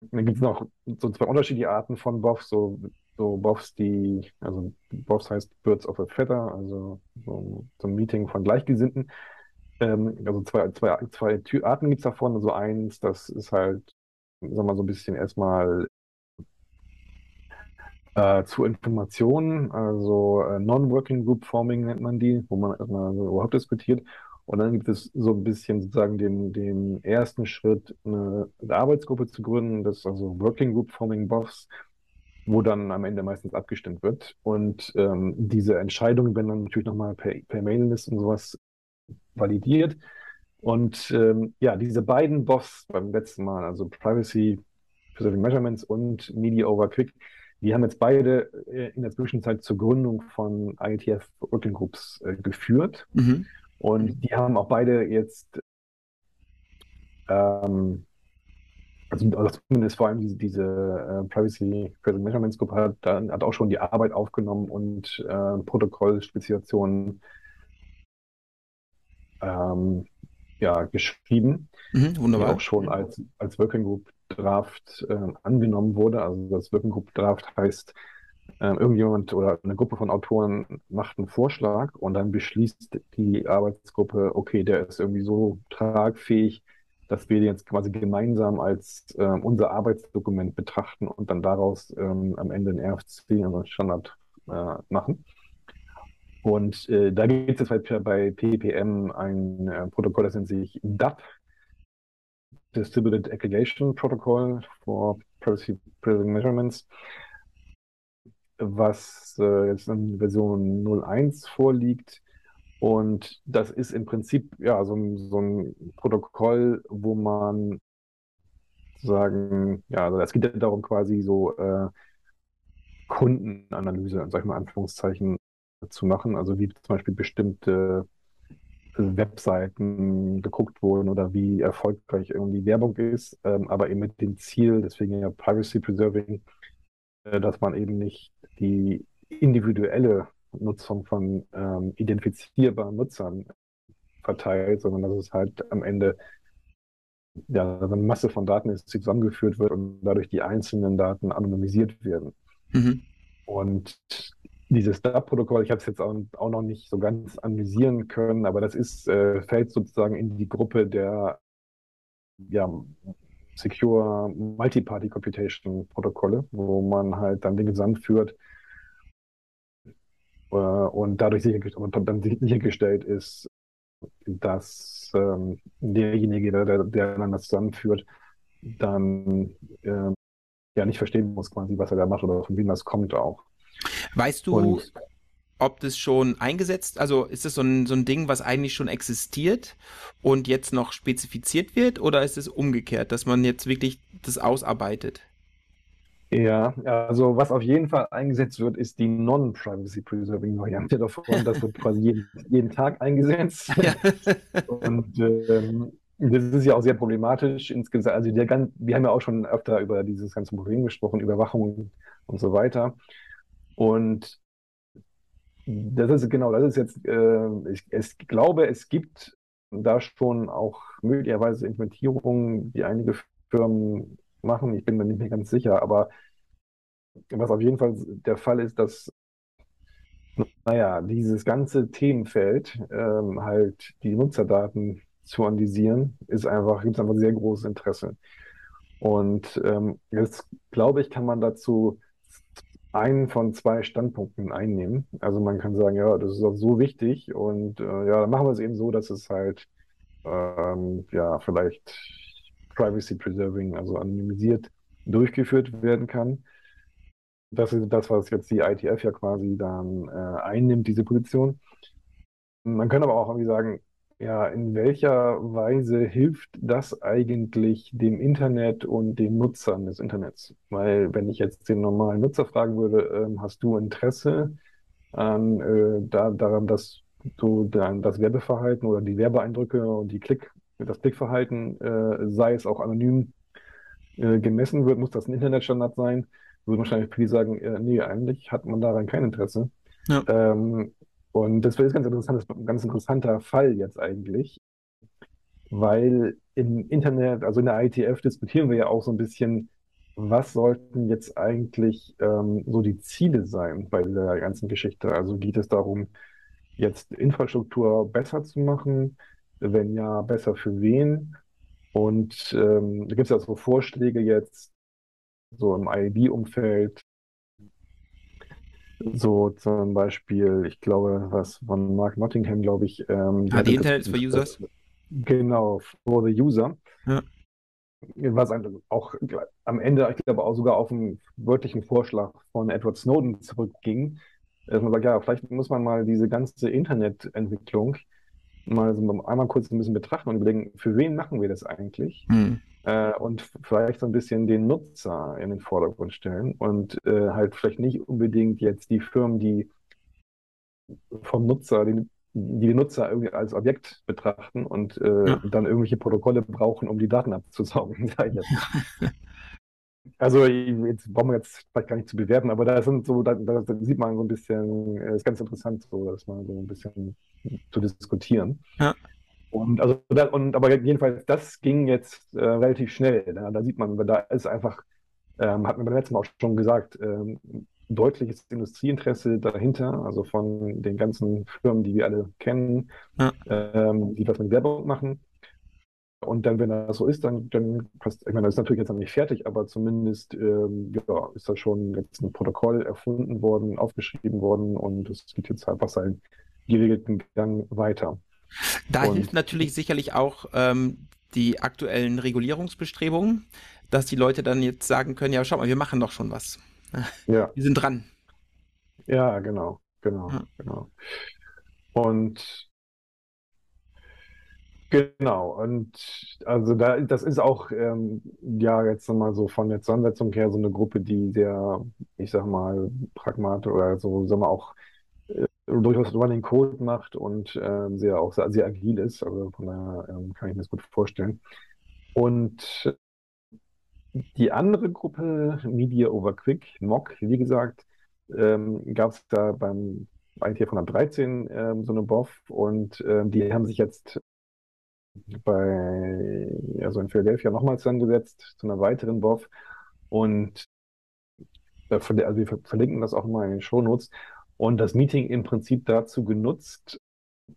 dann gibt es noch so zwei unterschiedliche Arten von BOFs, so, so BOFs, die, also BOFs heißt Birds of a Feather, also so, so ein Meeting von Gleichgesinnten. Ähm, also zwei, zwei, zwei Arten gibt es davon. Also eins, das ist halt, sagen wir mal, so ein bisschen erstmal äh, zu Informationen, also äh, Non-Working Group Forming nennt man die, wo man erstmal so überhaupt diskutiert. Und dann gibt es so ein bisschen sozusagen den, den ersten Schritt, eine, eine Arbeitsgruppe zu gründen, das ist also Working Group Forming Buffs, wo dann am Ende meistens abgestimmt wird. Und ähm, diese Entscheidungen werden dann natürlich nochmal per, per Mailinglist und sowas validiert. Und ähm, ja, diese beiden Buffs beim letzten Mal, also Privacy Preserving Measurements und Media Over Quick, die haben jetzt beide äh, in der Zwischenzeit zur Gründung von IETF Working Groups äh, geführt. Mhm. Und die haben auch beide jetzt ähm, also, also zumindest vor allem diese, diese äh, Privacy Present Measurements Gruppe hat, dann, hat auch schon die Arbeit aufgenommen und äh, Protokollspezifikationen ähm, ja, geschrieben,
Mhm, wunderbar.
auch schon als, als Working Group Draft äh, angenommen wurde. Also das Working Group Draft heißt, äh, irgendjemand oder eine Gruppe von Autoren macht einen Vorschlag und dann beschließt die Arbeitsgruppe, okay, der ist irgendwie so tragfähig, dass wir den jetzt quasi gemeinsam als äh, unser Arbeitsdokument betrachten und dann daraus ähm, am Ende ein RFC, einen Standard, äh, machen. Und äh, da gibt es halt bei PPM ein äh, Protokoll, das nennt sich DAP, Distributed Aggregation Protocol for Privacy Present Measurements, was äh, jetzt in Version 01 vorliegt. Und das ist im Prinzip ja so ein, so ein Protokoll, wo man sagen, ja, also es geht ja darum, quasi so äh, Kundenanalyse, sag ich mal, Anführungszeichen, zu machen. Also wie zum Beispiel bestimmte Webseiten geguckt wurden oder wie erfolgreich irgendwie Werbung ist, ähm, aber eben mit dem Ziel, deswegen ja Privacy Preserving, äh, dass man eben nicht die individuelle Nutzung von ähm, identifizierbaren Nutzern verteilt, sondern dass es halt am Ende ja, eine Masse von Daten ist, die zusammengeführt wird und dadurch die einzelnen Daten anonymisiert werden.
Mhm.
Und dieses DAP-Protokoll, ich habe es jetzt auch, auch, noch nicht so ganz analysieren können, aber das ist, äh, fällt sozusagen in die Gruppe der ja, Secure Multi-Party Computation Protokolle, wo man halt dann Dinge zusammenführt äh, und dadurch sichergestellt, dann sichergestellt ist, dass ähm, derjenige, der, der dann das zusammenführt, dann äh, ja nicht verstehen muss, quasi, was er da macht oder von wem das kommt auch.
Weißt du, und, ob das schon eingesetzt, also ist das so ein, so ein Ding, was eigentlich schon existiert und jetzt noch spezifiziert wird, oder ist es umgekehrt, dass man jetzt wirklich das ausarbeitet?
Ja, also was auf jeden Fall eingesetzt wird, ist die Non-Privacy Preserving Variante davon. Das wird quasi jeden, jeden Tag eingesetzt. Ja. Und ähm, das ist ja auch sehr problematisch insgesamt. Also der, wir haben ja auch schon öfter über dieses ganze Problem gesprochen, Überwachung und so weiter. Und das ist genau, das ist jetzt, äh, ich, ich glaube, es gibt da schon auch möglicherweise Implementierungen, die einige Firmen machen. Ich bin mir nicht mehr ganz sicher, aber was auf jeden Fall der Fall ist, dass, naja, dieses ganze Themenfeld, ähm, halt die Nutzerdaten zu analysieren, ist einfach, gibt es einfach sehr großes Interesse. Und ähm, jetzt glaube ich, kann man dazu einen von zwei Standpunkten einnehmen. Also man kann sagen, ja, das ist auch so wichtig und äh, ja, dann machen wir es eben so, dass es halt ähm, ja vielleicht Privacy Preserving, also anonymisiert durchgeführt werden kann. Das ist das, was jetzt die ITF ja quasi dann äh, einnimmt, diese Position. Man kann aber auch irgendwie sagen, ja, in welcher Weise hilft das eigentlich dem Internet und den Nutzern des Internets? Weil wenn ich jetzt den normalen Nutzer fragen würde, ähm, hast du Interesse an, äh, da, daran, dass du dann das Werbeverhalten oder die Werbeeindrücke und die Klick, das Klickverhalten, äh, sei es auch anonym äh, gemessen wird, muss das ein Internetstandard sein? Würden wahrscheinlich viele sagen, äh, nee, eigentlich hat man daran kein Interesse. Ja. Ähm, und das ist ganz interessant, ein ganz interessanter Fall jetzt eigentlich, weil im Internet, also in der ITF diskutieren wir ja auch so ein bisschen, was sollten jetzt eigentlich ähm, so die Ziele sein bei dieser ganzen Geschichte? Also geht es darum, jetzt Infrastruktur besser zu machen? Wenn ja, besser für wen? Und ähm, da gibt es ja so Vorschläge jetzt, so im IAB-Umfeld, so zum Beispiel, ich glaube, was von Mark Nottingham, glaube ich. Ähm,
ah, die Internet for Users?
Genau, for the User. Ja. Was auch am Ende, ich glaube, auch sogar auf einen wörtlichen Vorschlag von Edward Snowden zurückging. Dass man sagt, ja, vielleicht muss man mal diese ganze Internetentwicklung mal so einmal kurz ein bisschen betrachten und überlegen, für wen machen wir das eigentlich? Hm äh, und vielleicht so ein bisschen den Nutzer in den Vordergrund stellen und äh, halt vielleicht nicht unbedingt jetzt die Firmen, die vom Nutzer, die, die Nutzer irgendwie als Objekt betrachten und äh, ja. dann irgendwelche Protokolle brauchen, um die Daten abzusaugen. Also jetzt brauchen wir jetzt vielleicht gar nicht zu bewerten, aber da sind so, da, da sieht man so ein bisschen, äh, ist ganz interessant, so das mal so ein bisschen zu diskutieren. Ja. Und also da, und aber jedenfalls, das ging jetzt äh, relativ schnell. Ne? Da sieht man, da ist einfach, ähm, hat man beim letzten Mal auch schon gesagt, ähm, deutliches Industrieinteresse dahinter, also von den ganzen Firmen, die wir alle kennen, ja. ähm, die was mit Werbung machen. Und dann, wenn das so ist, dann, dann passt, ich meine, das ist natürlich jetzt noch nicht fertig, aber zumindest ähm, ja, ist da schon jetzt ein Protokoll erfunden worden, aufgeschrieben worden und es geht jetzt einfach seinen geregelten Gang weiter.
Da und, hilft natürlich sicherlich auch ähm, die aktuellen Regulierungsbestrebungen, dass die Leute dann jetzt sagen können, ja, schau mal, wir machen doch schon was. Ja. Wir sind dran.
Ja, genau, genau, ja. genau. Und Genau, und also da, das ist auch ähm, ja jetzt nochmal so von der Zusammensetzung her so eine Gruppe, die sehr, ich sag mal, pragmatisch oder so, sagen wir auch durchaus Running Code macht und äh, sehr auch sehr, sehr agil ist. Also von daher ähm, kann ich mir das gut vorstellen. Und die andere Gruppe, Media Over Quick, MOC, wie gesagt, ähm, gab es da beim ITF 113 ähm, so eine BOF und ähm, die haben sich jetzt bei, also in Philadelphia nochmal zusammengesetzt zu einer weiteren BOF und also wir verlinken das auch mal in den Shownotes und das Meeting im Prinzip dazu genutzt,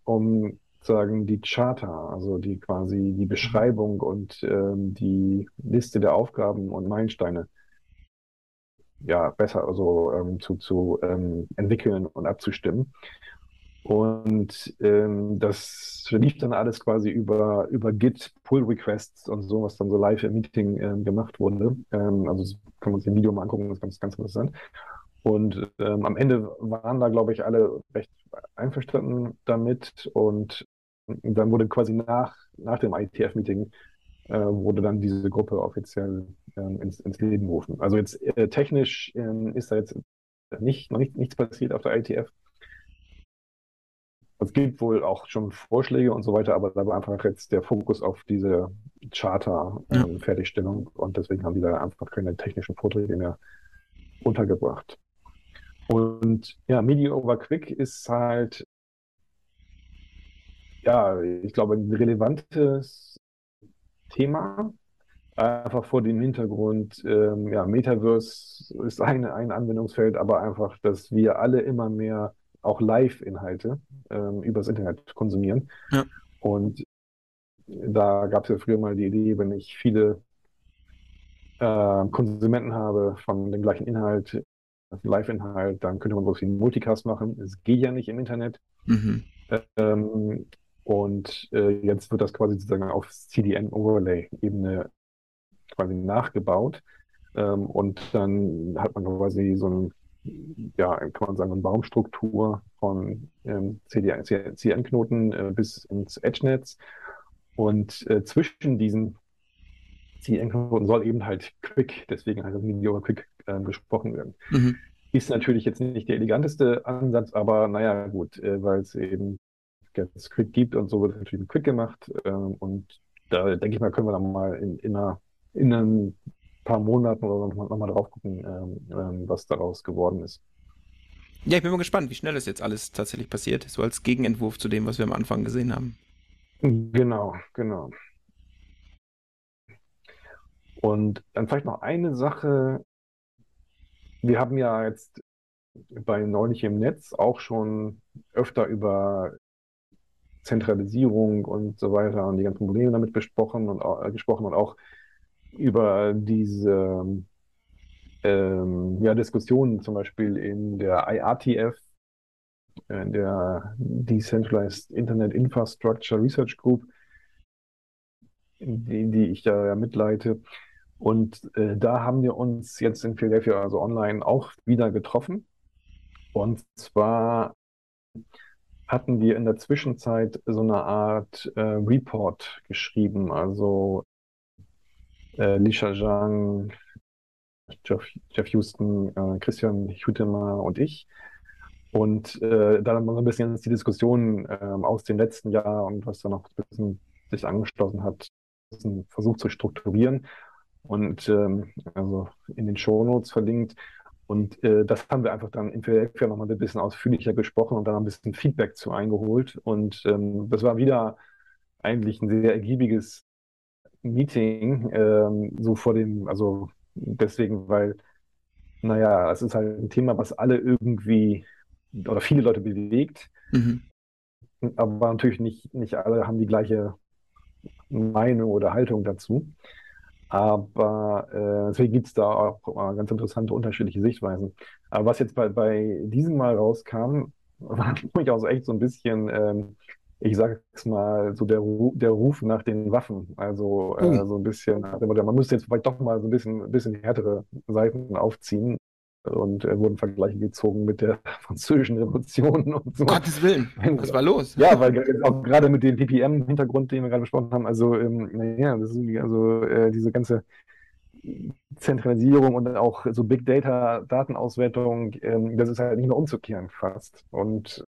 um sagen die Charter, also die quasi die Beschreibung und ähm, die Liste der Aufgaben und Meilensteine ja besser also ähm, zu, zu ähm, entwickeln und abzustimmen. Und ähm, das lief dann alles quasi über, über Git, Pull Requests und so, was dann so live im Meeting ähm, gemacht wurde. Ähm, also kann man sich ein Video mal angucken, das ist ganz, ganz interessant. Und ähm, am Ende waren da, glaube ich, alle recht einverstanden damit. Und dann wurde quasi nach, nach dem ITF-Meeting äh, wurde dann diese Gruppe offiziell ähm, ins, ins Leben gerufen. Also jetzt äh, technisch ähm, ist da jetzt nicht, noch nicht, nichts passiert auf der ITF. Es gibt wohl auch schon Vorschläge und so weiter, aber da war einfach jetzt der Fokus auf diese Charter-Fertigstellung ja. und deswegen haben die da einfach keine technischen Vorträge mehr untergebracht. Und ja, Media over Quick ist halt, ja, ich glaube, ein relevantes Thema. Einfach vor dem Hintergrund, ähm, ja, Metaverse ist ein, ein Anwendungsfeld, aber einfach, dass wir alle immer mehr auch Live-Inhalte ähm, übers Internet konsumieren. Ja. Und da gab es ja früher mal die Idee, wenn ich viele äh, Konsumenten habe von dem gleichen Inhalt, Live-Inhalt, dann könnte man sowas wie einen Multicast machen. Es geht ja nicht im Internet. Mhm. Ähm, und äh, jetzt wird das quasi sozusagen auf CDN-Overlay-Ebene quasi nachgebaut. Ähm, und dann hat man quasi so ein ja, kann man sagen, eine Baumstruktur von ähm, CDN-Knoten äh, bis ins Edge-Netz. Und äh, zwischen diesen CDN-Knoten soll eben halt Quick, deswegen halt Media Quick äh, gesprochen werden. Mhm. Ist natürlich jetzt nicht der eleganteste Ansatz, aber naja, gut, äh, weil es eben jetzt Quick gibt und so wird natürlich Quick gemacht. Ähm, und da denke ich mal, können wir dann mal in, in einer in einem paar Monaten oder nochmal noch mal drauf gucken, ähm, ähm, was daraus geworden ist.
Ja, ich bin mal gespannt, wie schnell das jetzt alles tatsächlich passiert, so als Gegenentwurf zu dem, was wir am Anfang gesehen haben.
Genau, genau. Und dann vielleicht noch eine Sache. Wir haben ja jetzt bei Neulich im Netz auch schon öfter über Zentralisierung und so weiter und die ganzen Probleme damit besprochen und äh, gesprochen und auch über diese ähm, ja, Diskussionen zum Beispiel in der IRTF, in der Decentralized Internet Infrastructure Research Group, die, die ich da ja mitleite. Und äh, da haben wir uns jetzt in Philadelphia, also online, auch wieder getroffen. Und zwar hatten wir in der Zwischenzeit so eine Art äh, Report geschrieben, also äh, Lisha Zhang, Jeff, Jeff Houston, äh, Christian Hutemer und ich. Und äh, dann mal so ein bisschen die Diskussion äh, aus dem letzten Jahr und was da noch ein bisschen sich angeschlossen hat, versucht zu strukturieren und ähm, also in den Shownotes verlinkt. Und äh, das haben wir einfach dann PDF ja nochmal ein bisschen ausführlicher gesprochen und dann ein bisschen Feedback zu eingeholt. Und ähm, das war wieder eigentlich ein sehr ergiebiges Meeting, ähm, so vor dem, also deswegen, weil, naja, es ist halt ein Thema, was alle irgendwie oder viele Leute bewegt. Mhm. Aber natürlich nicht, nicht alle haben die gleiche Meinung oder Haltung dazu. Aber äh, deswegen gibt es da auch äh, ganz interessante unterschiedliche Sichtweisen. Aber was jetzt bei, bei diesem Mal rauskam, war durchaus echt so ein bisschen ähm, ich sag's mal, so der, Ru der Ruf nach den Waffen. Also äh, hm. so ein bisschen, man müsste jetzt vielleicht doch mal so ein bisschen, ein bisschen härtere Seiten aufziehen. Und äh, wurden Vergleiche gezogen mit der französischen Revolution und so.
Gottes Willen, was war los?
Ja, weil auch gerade mit dem PPM-Hintergrund, den wir gerade besprochen haben, also, ähm, naja, das ist also äh, diese ganze Zentralisierung und dann auch so Big Data, Datenauswertung, ähm, das ist halt nicht mehr umzukehren fast. Und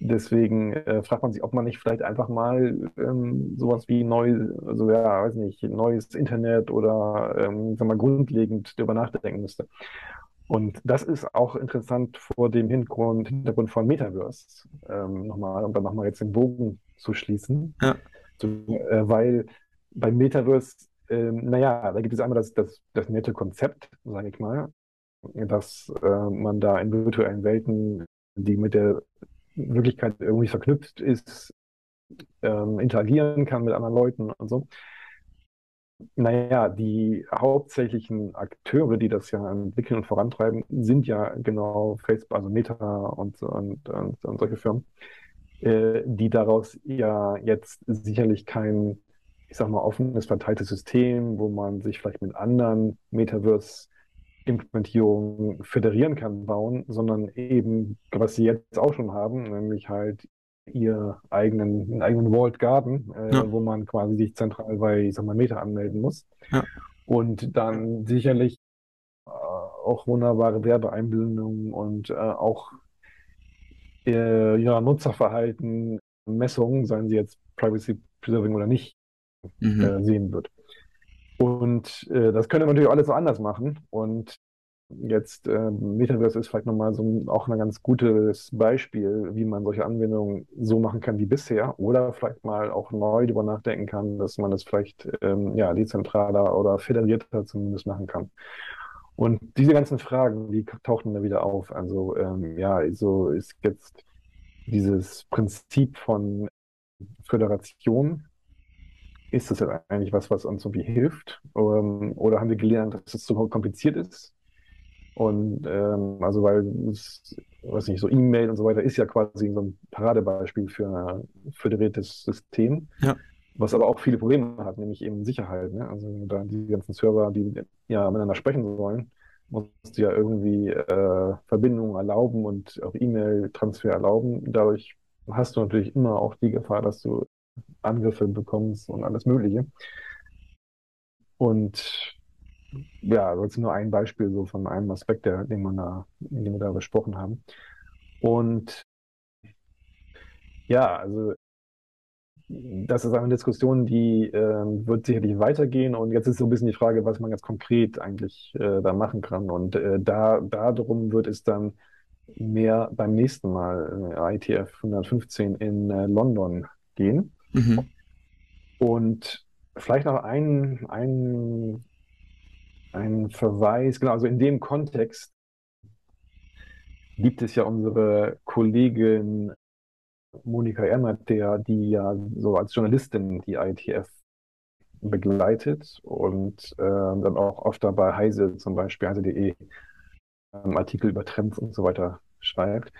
Deswegen äh, fragt man sich, ob man nicht vielleicht einfach mal ähm, sowas wie neu, also ja, weiß nicht, neues Internet oder ähm, sag mal, grundlegend darüber nachdenken müsste. Und das ist auch interessant vor dem Hintergrund, Hintergrund von Metaverse. Ähm, nochmal, um dann nochmal jetzt den Bogen zu schließen. Ja. So, äh, weil bei Metaverse, äh, naja, da gibt es einmal das, das, das nette Konzept, sage ich mal, dass äh, man da in virtuellen Welten, die mit der Wirklichkeit irgendwie verknüpft ist, ähm, interagieren kann mit anderen Leuten und so. Naja, die hauptsächlichen Akteure, die das ja entwickeln und vorantreiben, sind ja genau Facebook, also Meta und, und, und, und solche Firmen, äh, die daraus ja jetzt sicherlich kein, ich sag mal, offenes, verteiltes System, wo man sich vielleicht mit anderen Metaverse Implementierung föderieren kann, bauen, sondern eben, was sie jetzt auch schon haben, nämlich halt ihr eigenen, einen eigenen Walled Garden, äh, ja. wo man quasi sich zentral bei, ich sag mal, Meta anmelden muss. Ja. Und dann sicherlich äh, auch wunderbare Werbeeinbildungen und äh, auch äh, ja, Nutzerverhalten, Messungen, seien sie jetzt Privacy Preserving oder nicht, mhm. Äh, sehen wird. Und äh, das könnte man natürlich alles so anders machen. Und jetzt äh, Metaverse ist vielleicht nochmal so auch ein ganz gutes Beispiel, wie man solche Anwendungen so machen kann wie bisher oder vielleicht mal auch neu darüber nachdenken kann, dass man das vielleicht ähm, ja, dezentraler oder föderierter zumindest machen kann. Und diese ganzen Fragen, die tauchten da wieder auf. Also ähm, ja, so ist jetzt dieses Prinzip von Föderation ist das jetzt eigentlich was, was uns irgendwie hilft? Ähm, oder haben wir gelernt, dass es zu kompliziert ist? Und ähm, also weil es, weiß nicht, so E-Mail und so weiter ist ja quasi so ein Paradebeispiel für ein föderiertes System, ja. was aber auch viele Probleme hat, nämlich eben Sicherheit. Ne? Also da die ganzen Server, die ja miteinander sprechen sollen, musst du ja irgendwie äh, Verbindungen erlauben und auch E-Mail-Transfer erlauben. Dadurch hast du natürlich immer auch die Gefahr, dass du Angriffe bekommst und alles Mögliche. Und ja, das ist nur ein Beispiel so von einem Aspekt, der, den, man da, den wir da besprochen haben. Und ja, also das ist eine Diskussion, die äh, wird sicherlich weitergehen. Und jetzt ist so ein bisschen die Frage, was man ganz konkret eigentlich äh, da machen kann. Und äh, da darum wird es dann mehr beim nächsten Mal äh, ITF 115 in äh, London gehen. Mhm. Und vielleicht noch ein, ein, ein Verweis, genau, also in dem Kontext gibt es ja unsere Kollegin Monika Ernert, der, die ja so als Journalistin die ITF begleitet und äh, dann auch oft bei Heise zum Beispiel, heise.de ähm, Artikel über Trends und so weiter schreibt.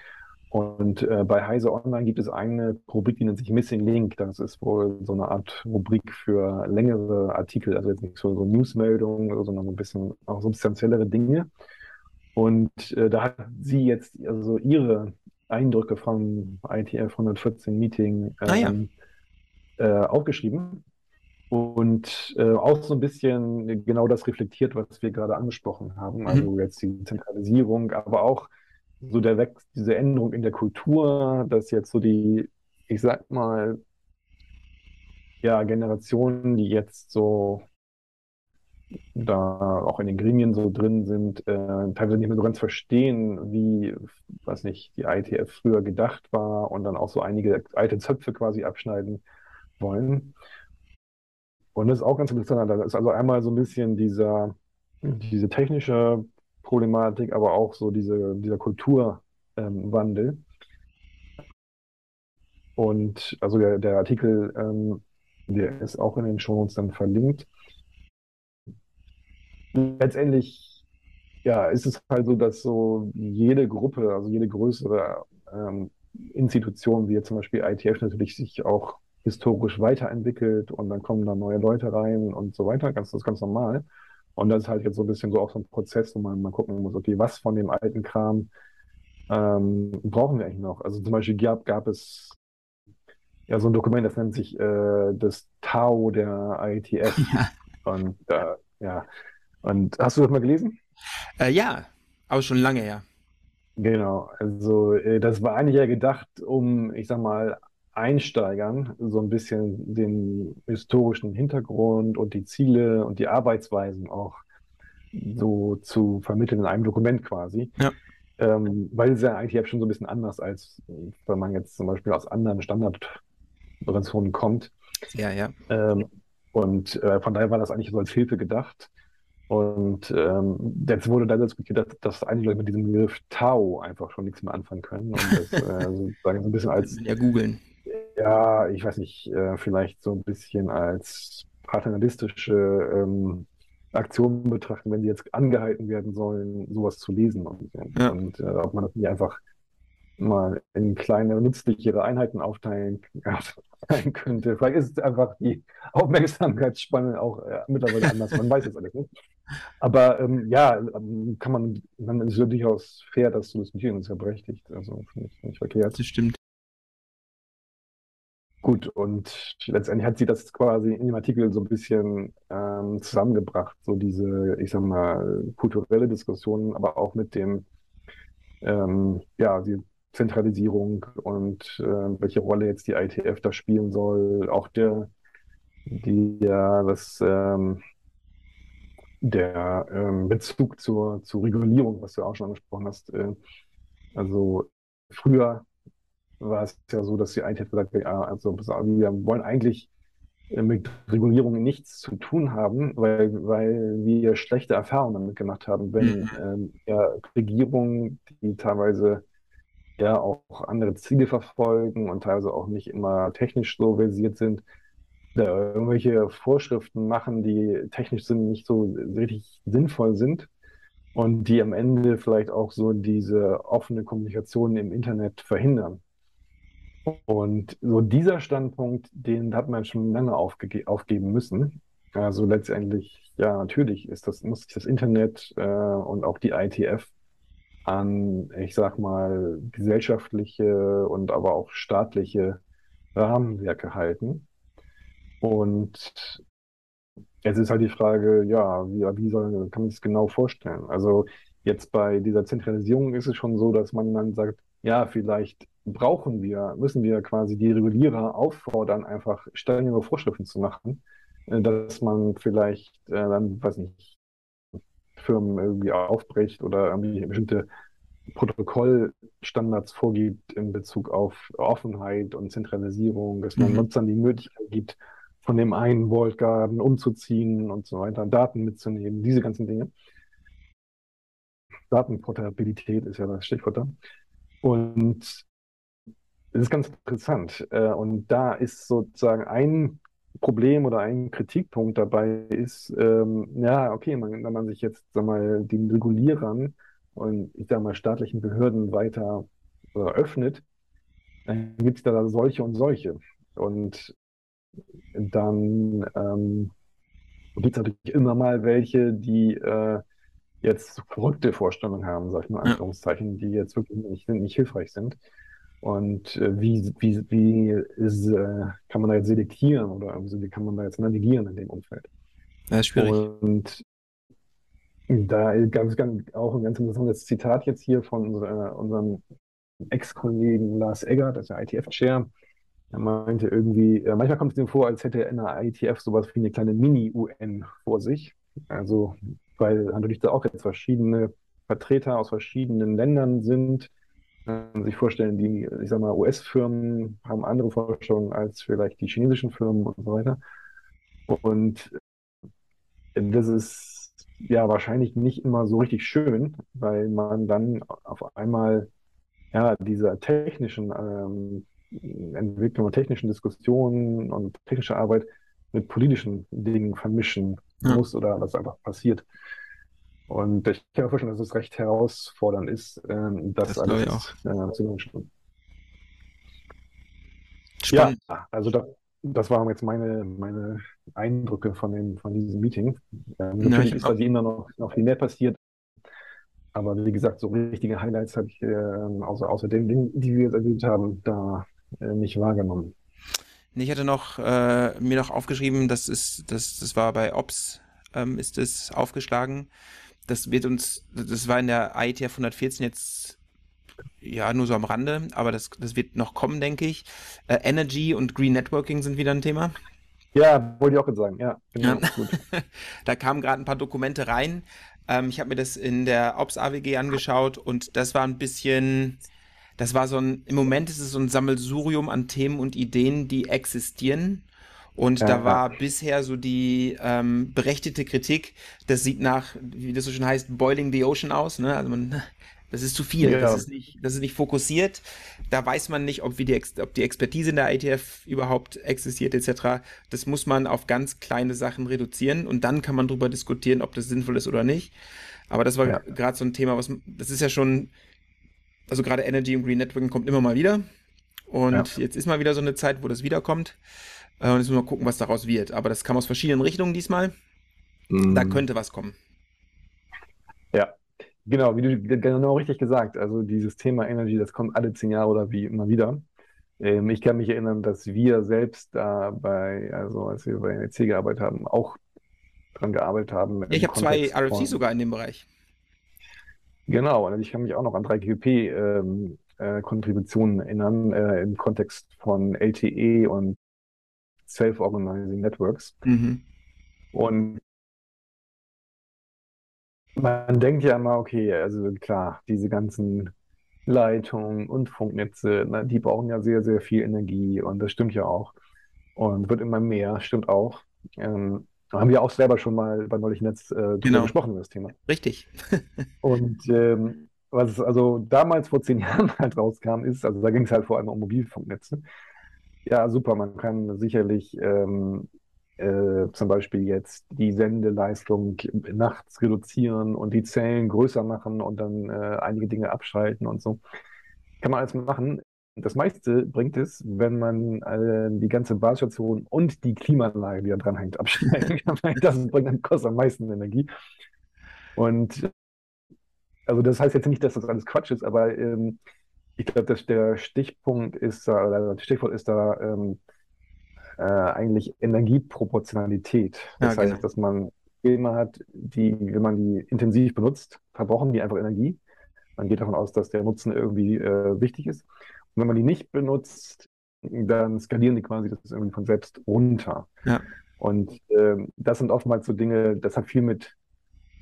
Und äh, bei Heise Online gibt es eine Rubrik, die nennt sich Missing Link. Das ist wohl so eine Art Rubrik für längere Artikel, also jetzt nicht so, so Newsmeldungen, sondern ein bisschen auch substanziellere Dinge. Und äh, da hat sie jetzt also ihre Eindrücke vom ITF 114 Meeting ähm, ah, ja. Ähm, äh, aufgeschrieben und äh, auch so ein bisschen genau das reflektiert, was wir gerade angesprochen haben. Also mhm. jetzt die Zentralisierung, aber auch so der Wechsel, diese Änderung in der Kultur, dass jetzt so die, ich sag mal, ja, Generationen, die jetzt so da auch in den Gremien so drin sind, äh, teilweise nicht mehr so ganz verstehen, wie, was nicht, die ITF früher gedacht war und dann auch so einige alte Zöpfe quasi abschneiden wollen. Und das ist auch ganz interessant. Da ist also einmal so ein bisschen dieser, diese technische Problematik, aber auch so diese, dieser Kulturwandel. Ähm, und also der, der Artikel, ähm, der ist auch in den Shownotes dann verlinkt. Letztendlich, ja, ist es halt so, dass so jede Gruppe, also jede größere ähm, Institution, wie jetzt zum Beispiel ITF, natürlich sich auch historisch weiterentwickelt und dann kommen da neue Leute rein und so weiter. Ganz, das ist ganz normal. Und das ist halt jetzt so ein bisschen so auch so ein Prozess, wo man mal gucken muss, okay, was von dem alten Kram ähm, brauchen wir eigentlich noch? Also zum Beispiel gab, gab es ja so ein Dokument, das nennt sich äh, das Tau der IETF. Ja. Und äh, ja. Und hast du das mal gelesen?
Äh, ja, aber schon lange her.
Genau, also äh, das war eigentlich ja gedacht, um, ich sag mal, Einsteigern so ein bisschen den historischen Hintergrund und die Ziele und die Arbeitsweisen auch so zu vermitteln in einem Dokument quasi. Ja. Ähm, weil es ja eigentlich schon so ein bisschen anders als wenn man jetzt zum Beispiel aus anderen Standardorganisationen kommt.
Ja, ja.
Ähm, und äh, von daher war das eigentlich so als Hilfe gedacht. Und ähm, jetzt wurde dann diskutiert, dass, dass einige Leute mit diesem Begriff Tau einfach schon nichts mehr anfangen können und das äh, sozusagen so ein bisschen als
ja googeln
ja, ich weiß nicht, äh, vielleicht so ein bisschen als paternalistische ähm, Aktion betrachten, wenn sie jetzt angehalten werden sollen, sowas zu lesen und, ja. und äh, ob man das nicht einfach mal in kleine, nützlichere Einheiten aufteilen könnte. Vielleicht ist es einfach die Aufmerksamkeitsspanne auch äh, mittlerweile anders. Man weiß es alles nicht. Aber ähm, ja, ähm, kann man, dann ist es ja durchaus fair, das zu diskutieren, das ist ja berechtigt. Also finde ich nicht verkehrt.
Das stimmt.
Gut, und letztendlich hat sie das quasi in dem Artikel so ein bisschen ähm, zusammengebracht, so diese, ich sag mal, kulturelle Diskussion, aber auch mit dem, ähm, ja, die Zentralisierung und äh, welche Rolle jetzt die ITF da spielen soll, auch der, die, ja, das, ähm, der ähm, Bezug zur, zur Regulierung, was du auch schon angesprochen hast. Äh, also früher war es ja so, dass die ITF gesagt hat, ja, also wir wollen eigentlich äh, mit Regulierung nichts zu tun haben, weil, weil wir schlechte Erfahrungen damit gemacht haben, wenn mhm. ähm, ja, Regierungen, die teilweise ja auch andere Ziele verfolgen und teilweise auch nicht immer technisch so versiert sind, da irgendwelche Vorschriften machen, die technisch sind, nicht so richtig sinnvoll sind und die am Ende vielleicht auch so diese offene Kommunikation im Internet verhindern. Und so dieser Standpunkt, den hat man schon lange aufge aufgeben müssen. Also letztendlich, ja, natürlich ist das, muss sich das Internet äh, und auch die ITF an, ich sag mal, gesellschaftliche und aber auch staatliche Rahmenwerke halten. Und jetzt ist halt die Frage, ja, wie, wie soll, kann man sich das genau vorstellen? Also jetzt bei dieser Zentralisierung ist es schon so, dass man dann sagt, ja, vielleicht brauchen wir, müssen wir quasi die Regulierer auffordern, einfach strengere Vorschriften zu machen, äh, dass man vielleicht äh, dann, weiß nicht, Firmen irgendwie aufbricht oder irgendwie bestimmte Protokollstandards vorgibt in Bezug auf Offenheit und Zentralisierung, dass man mhm. Nutzern die Möglichkeit gibt, von dem einen Vault Garden umzuziehen und so weiter, Daten mitzunehmen, diese ganzen Dinge. Datenportabilität ist ja das Stichwort da. Und das ist ganz interessant. Äh, und da ist sozusagen ein Problem oder ein Kritikpunkt dabei ist, ähm, ja, okay, man, wenn man sich jetzt, sag mal, den Regulierern und ich sag mal staatlichen Behörden weiter äh, öffnet, dann gibt es da solche und solche. Und dann ähm, gibt es natürlich immer mal welche, die äh, jetzt verrückte Vorstellungen haben, sag ich mal, Anführungszeichen, die jetzt wirklich nicht, nicht hilfreich sind. Und äh, wie, wie, wie ist, äh, kann man da jetzt selektieren oder also wie kann man da jetzt navigieren in dem Umfeld?
Das ist schwierig.
Und Da gab es auch ein ganz interessantes Zitat jetzt hier von äh, unserem Ex-Kollegen Lars Egger, das ist der ITF-Chair. Er meinte irgendwie, äh, manchmal kommt es ihm vor, als hätte er in der ITF sowas wie eine kleine Mini-UN vor sich. Also, weil natürlich da auch jetzt verschiedene Vertreter aus verschiedenen Ländern sind. Man sich vorstellen, die, ich sag mal, US-Firmen haben andere Vorstellungen als vielleicht die chinesischen Firmen und so weiter. Und das ist ja wahrscheinlich nicht immer so richtig schön, weil man dann auf einmal ja diese technischen ähm, Entwicklungen, technischen Diskussionen und technische Arbeit mit politischen Dingen vermischen ja. muss oder was einfach passiert. Und ich kann mir vorstellen, dass es recht herausfordernd ist, ähm, das, das alles äh, zu managen. Ja, also da, das waren jetzt meine, meine Eindrücke von, dem, von diesem Meeting. Ähm, natürlich ist bei immer noch, noch viel mehr passiert. Aber wie gesagt, so richtige Highlights habe ich äh, außer, außer den Dingen, die wir jetzt erlebt haben, da äh, nicht wahrgenommen.
Ich hatte noch äh, mir noch aufgeschrieben, das ist, das, das war bei Ops, ähm, ist es aufgeschlagen. Das wird uns, das war in der IETF 114 jetzt ja, nur so am Rande, aber das, das wird noch kommen, denke ich. Äh, Energy und Green Networking sind wieder ein Thema.
Ja, wollte ich auch sagen, ja. Genau,
ja. da kamen gerade ein paar Dokumente rein. Ähm, ich habe mir das in der Ops AWG angeschaut und das war ein bisschen, das war so ein, im Moment ist es so ein Sammelsurium an Themen und Ideen, die existieren. Und ja, da war ja. bisher so die ähm, berechtigte Kritik, das sieht nach, wie das so schon heißt, Boiling the Ocean aus. Ne? Also man das ist zu viel, ja. das, ist nicht, das ist nicht fokussiert. Da weiß man nicht, ob, die, ob die Expertise in der ITF überhaupt existiert etc. Das muss man auf ganz kleine Sachen reduzieren und dann kann man darüber diskutieren, ob das sinnvoll ist oder nicht. Aber das war gerade so ein Thema, was das ist ja schon, also gerade Energy und Green Networking kommt immer mal wieder. Und ja. jetzt ist mal wieder so eine Zeit, wo das wiederkommt. Äh, und jetzt müssen wir mal gucken, was daraus wird. Aber das kam aus verschiedenen Richtungen diesmal. Mhm. Da könnte was kommen.
Ja, Genau, wie du genau richtig gesagt. Also dieses Thema Energy, das kommt alle zehn Jahre oder wie immer wieder. Ähm, ich kann mich erinnern, dass wir selbst da bei, also als wir bei NEC gearbeitet haben, auch dran gearbeitet haben.
ich habe zwei RFCs sogar in dem Bereich.
Genau, und ich kann mich auch noch an 3GP-Kontributionen ähm, äh, erinnern äh, im Kontext von LTE und Self-Organizing Networks. Mhm. Und man denkt ja immer, okay, also klar, diese ganzen Leitungen und Funknetze, ne, die brauchen ja sehr, sehr viel Energie und das stimmt ja auch. Und wird immer mehr, stimmt auch. Ähm, haben wir auch selber schon mal bei Neulich Netz äh, genau. gesprochen, das Thema.
Richtig.
und ähm, was also damals vor zehn Jahren halt rauskam, ist, also da ging es halt vor allem um Mobilfunknetze. Ja, super, man kann sicherlich ähm, äh, zum Beispiel jetzt die Sendeleistung nachts reduzieren und die Zellen größer machen und dann äh, einige Dinge abschalten und so. Kann man alles machen. Das meiste bringt es, wenn man äh, die ganze Basisstation und die Klimaanlage, die da dran hängt, abschalten kann. das bringt dann kostet am meisten Energie. Und also das heißt jetzt nicht, dass das alles Quatsch ist, aber ähm, ich glaube, dass der Stichpunkt ist da, oder das Stichwort ist da, ähm, äh, eigentlich Energieproportionalität. Das ja, heißt, genau. dass man Filme hat, die, wenn man die intensiv benutzt, verbrauchen die einfach Energie. Man geht davon aus, dass der Nutzen irgendwie äh, wichtig ist. Und wenn man die nicht benutzt, dann skalieren die quasi das irgendwie von selbst runter. Ja. Und äh, das sind oftmals so Dinge, das hat viel mit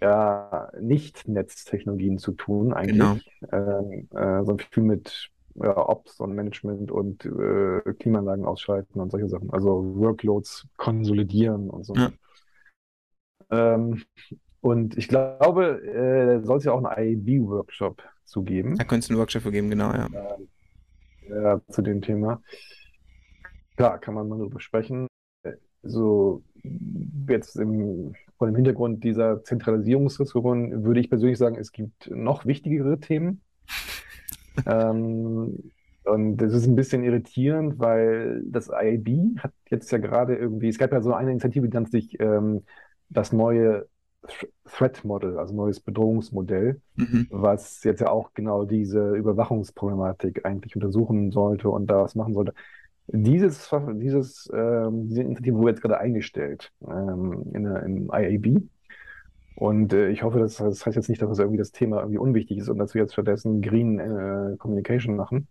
ja, Nicht-Netztechnologien zu tun, eigentlich, genau. ähm, äh, sondern viel mit ja, Ops und Management und äh, Klimaanlagen ausschalten und solche Sachen. Also Workloads konsolidieren und so. Ja. Ähm, und ich glaube, äh, soll es ja auch einen IAB-Workshop zu geben.
Da könnte es einen Workshop für geben, genau, ja.
Ja. zu dem Thema. Klar, kann man mal darüber sprechen. So, jetzt im, vor dem Hintergrund dieser Zentralisierungsdiskussion würde ich persönlich sagen, es gibt noch wichtigere Themen ähm, und das ist ein bisschen irritierend, weil das IAB hat jetzt ja gerade irgendwie, es gab ja so eine Initiative, die nennt sich ähm, das neue Threat Model, also neues Bedrohungsmodell, mhm. was jetzt ja auch genau diese Überwachungsproblematik eigentlich untersuchen sollte und da was machen sollte. Dieses, dieses, ähm, diese Initiative wurde jetzt gerade eingestellt ähm, in, im IAB. Und äh, ich hoffe, dass, das heißt jetzt nicht, dass irgendwie das Thema irgendwie unwichtig ist und dass wir jetzt stattdessen Green äh, Communication machen.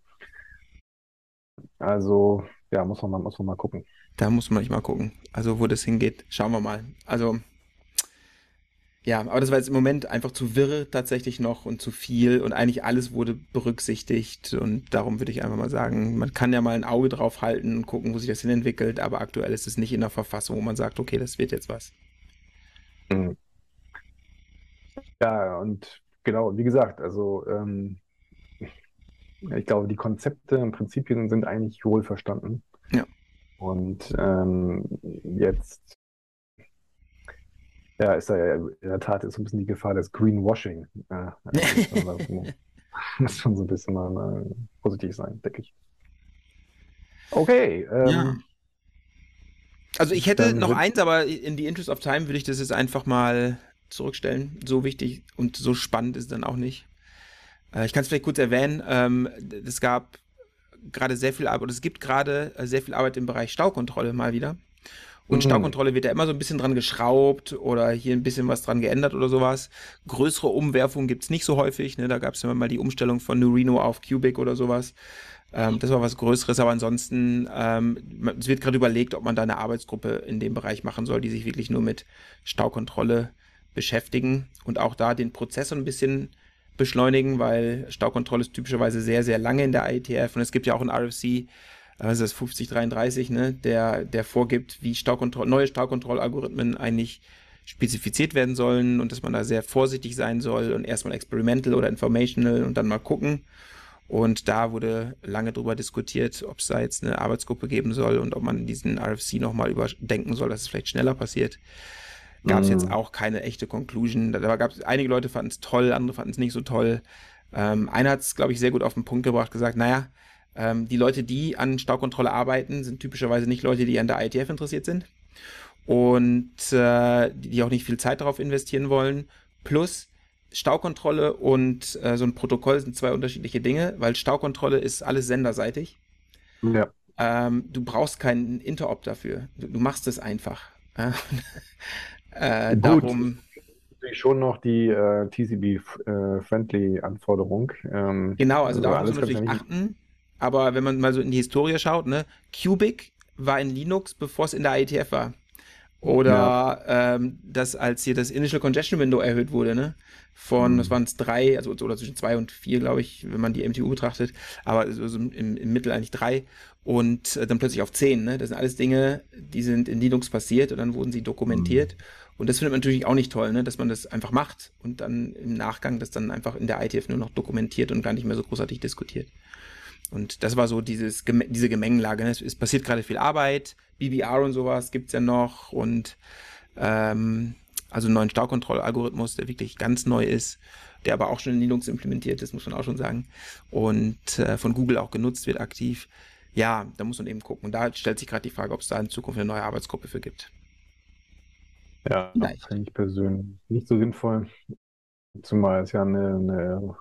Also, ja, muss man mal, muss man mal gucken.
Da muss man mal gucken. Also, wo das hingeht, schauen wir mal. Also, ja, aber das war jetzt im Moment einfach zu wirr tatsächlich noch und zu viel und eigentlich alles wurde berücksichtigt und darum würde ich einfach mal sagen, man kann ja mal ein Auge drauf halten und gucken, wo sich das hin entwickelt, aber aktuell ist es nicht in der Verfassung, wo man sagt, okay, das wird jetzt was.
Mhm. Ja, und genau, wie gesagt, also ähm, ich glaube, die Konzepte und Prinzipien sind eigentlich wohl verstanden.
Ja.
Und ähm, jetzt ja, ist da ja in der Tat ist so ein bisschen die Gefahr des Greenwashing. Ja, also muss schon so ein bisschen mal äh, positiv sein, denke ich. Okay. Ähm, ja.
Also ich hätte noch eins, aber in the interest of time würde ich das jetzt einfach mal zurückstellen. So wichtig und so spannend ist es dann auch nicht. Äh, ich kann es vielleicht kurz erwähnen. Ähm, es gab gerade sehr viel Arbeit, oder es gibt gerade äh, sehr viel Arbeit im Bereich Staukontrolle mal wieder. Und mhm. Staukontrolle wird ja immer so ein bisschen dran geschraubt oder hier ein bisschen was dran geändert oder sowas. Größere Umwerfungen gibt es nicht so häufig. Ne? Da gab es immer mal die Umstellung von Nurino auf Cubic oder sowas. Ähm, das war was Größeres, aber ansonsten, ähm, es wird gerade überlegt, ob man da eine Arbeitsgruppe in dem Bereich machen soll, die sich wirklich nur mit Staukontrolle beschäftigen und auch da den Prozess so ein bisschen beschleunigen, weil Staukontrolle ist typischerweise sehr, sehr lange in der IETF und es gibt ja auch ein RFC, also das 5033, ne, der, der vorgibt, wie Staukontroll neue Staukontrollalgorithmen eigentlich spezifiziert werden sollen und dass man da sehr vorsichtig sein soll und erstmal experimental oder informational und dann mal gucken. Und da wurde lange darüber diskutiert, ob es da jetzt eine Arbeitsgruppe geben soll und ob man diesen RFC nochmal überdenken soll, dass es vielleicht schneller passiert. Gab es mm. jetzt auch keine echte Conclusion. Da gab es einige Leute fanden es toll, andere fanden es nicht so toll. Ähm, einer hat es, glaube ich, sehr gut auf den Punkt gebracht, gesagt, naja, ähm, die Leute, die an Staukontrolle arbeiten, sind typischerweise nicht Leute, die an der ITF interessiert sind und äh, die auch nicht viel Zeit darauf investieren wollen. Plus Staukontrolle und äh, so ein Protokoll sind zwei unterschiedliche Dinge, weil Staukontrolle ist alles senderseitig.
Ja.
Ähm, du brauchst keinen Interop dafür. Du, du machst es einfach.
äh, darum schon noch die äh, TCP-Friendly-Anforderung.
Äh, ähm, genau, also, also darauf muss man natürlich achten. Aber wenn man mal so in die Historie schaut, ne, Cubic war in Linux, bevor es in der IETF war. Oder ja. ähm, das, als hier das Initial Congestion Window erhöht wurde, ne? Von, mhm. das waren es drei, also oder zwischen zwei und vier, glaube ich, wenn man die MTU betrachtet, aber also im, im Mittel eigentlich drei und äh, dann plötzlich auf zehn, ne? Das sind alles Dinge, die sind in Linux passiert und dann wurden sie dokumentiert. Mhm. Und das findet man natürlich auch nicht toll, ne? dass man das einfach macht und dann im Nachgang das dann einfach in der ITF nur noch dokumentiert und gar nicht mehr so großartig diskutiert. Und das war so dieses, diese Gemengenlage. Ne? Es, passiert gerade viel Arbeit, BBR und sowas gibt es ja noch und ähm, also einen neuen Staukontrollalgorithmus, der wirklich ganz neu ist, der aber auch schon in Linux implementiert ist, muss man auch schon sagen. Und äh, von Google auch genutzt wird aktiv. Ja, da muss man eben gucken. Und da stellt sich gerade die Frage, ob es da in Zukunft eine neue Arbeitsgruppe für gibt.
Ja, Vielleicht. finde ich persönlich nicht so sinnvoll. Zumal es ja eine, eine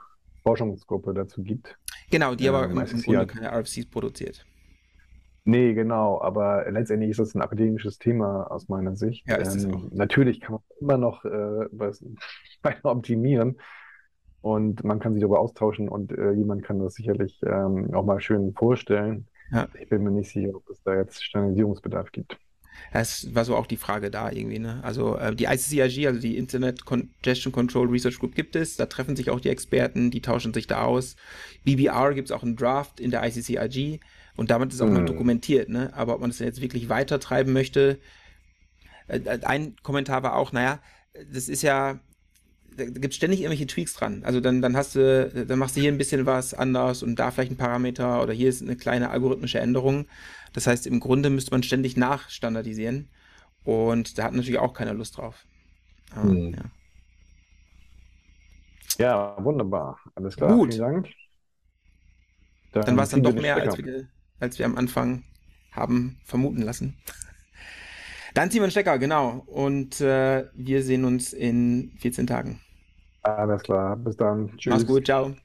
Forschungsgruppe dazu gibt.
Genau, die aber ähm, im, Grunde keine RFCs produziert.
Nee, genau, aber letztendlich ist das ein akademisches Thema aus meiner Sicht.
Ja, ist ähm,
auch. Natürlich kann man immer noch äh, was weiter optimieren und man kann sich darüber austauschen und äh, jemand kann das sicherlich ähm, auch mal schön vorstellen. Ja. Ich bin mir nicht sicher, ob es da jetzt Standardisierungsbedarf gibt.
Das war so auch die Frage da irgendwie. Ne? Also äh, die ICCIG, also die Internet Congestion Control Research Group gibt es. Da treffen sich auch die Experten, die tauschen sich da aus. BBR gibt es auch einen Draft in der ICCIG und damit ist auch mhm. noch dokumentiert. Ne? Aber ob man das jetzt wirklich weiter treiben möchte, äh, ein Kommentar war auch, naja, das ist ja, da gibt ständig irgendwelche Tweaks dran. Also dann, dann hast du, dann machst du hier ein bisschen was anders und da vielleicht ein Parameter oder hier ist eine kleine algorithmische Änderung. Das heißt, im Grunde müsste man ständig nachstandardisieren. Und da hat natürlich auch keiner Lust drauf.
Aber, hm. ja. ja. wunderbar. Alles klar.
Gut. Vielen Dank. Dann, dann war es dann doch mehr, als wir, als wir am Anfang haben vermuten lassen. Dann ziehen wir einen Stecker, genau. Und äh, wir sehen uns in 14 Tagen.
Alles klar. Bis dann.
Tschüss. Mach's gut. Ciao.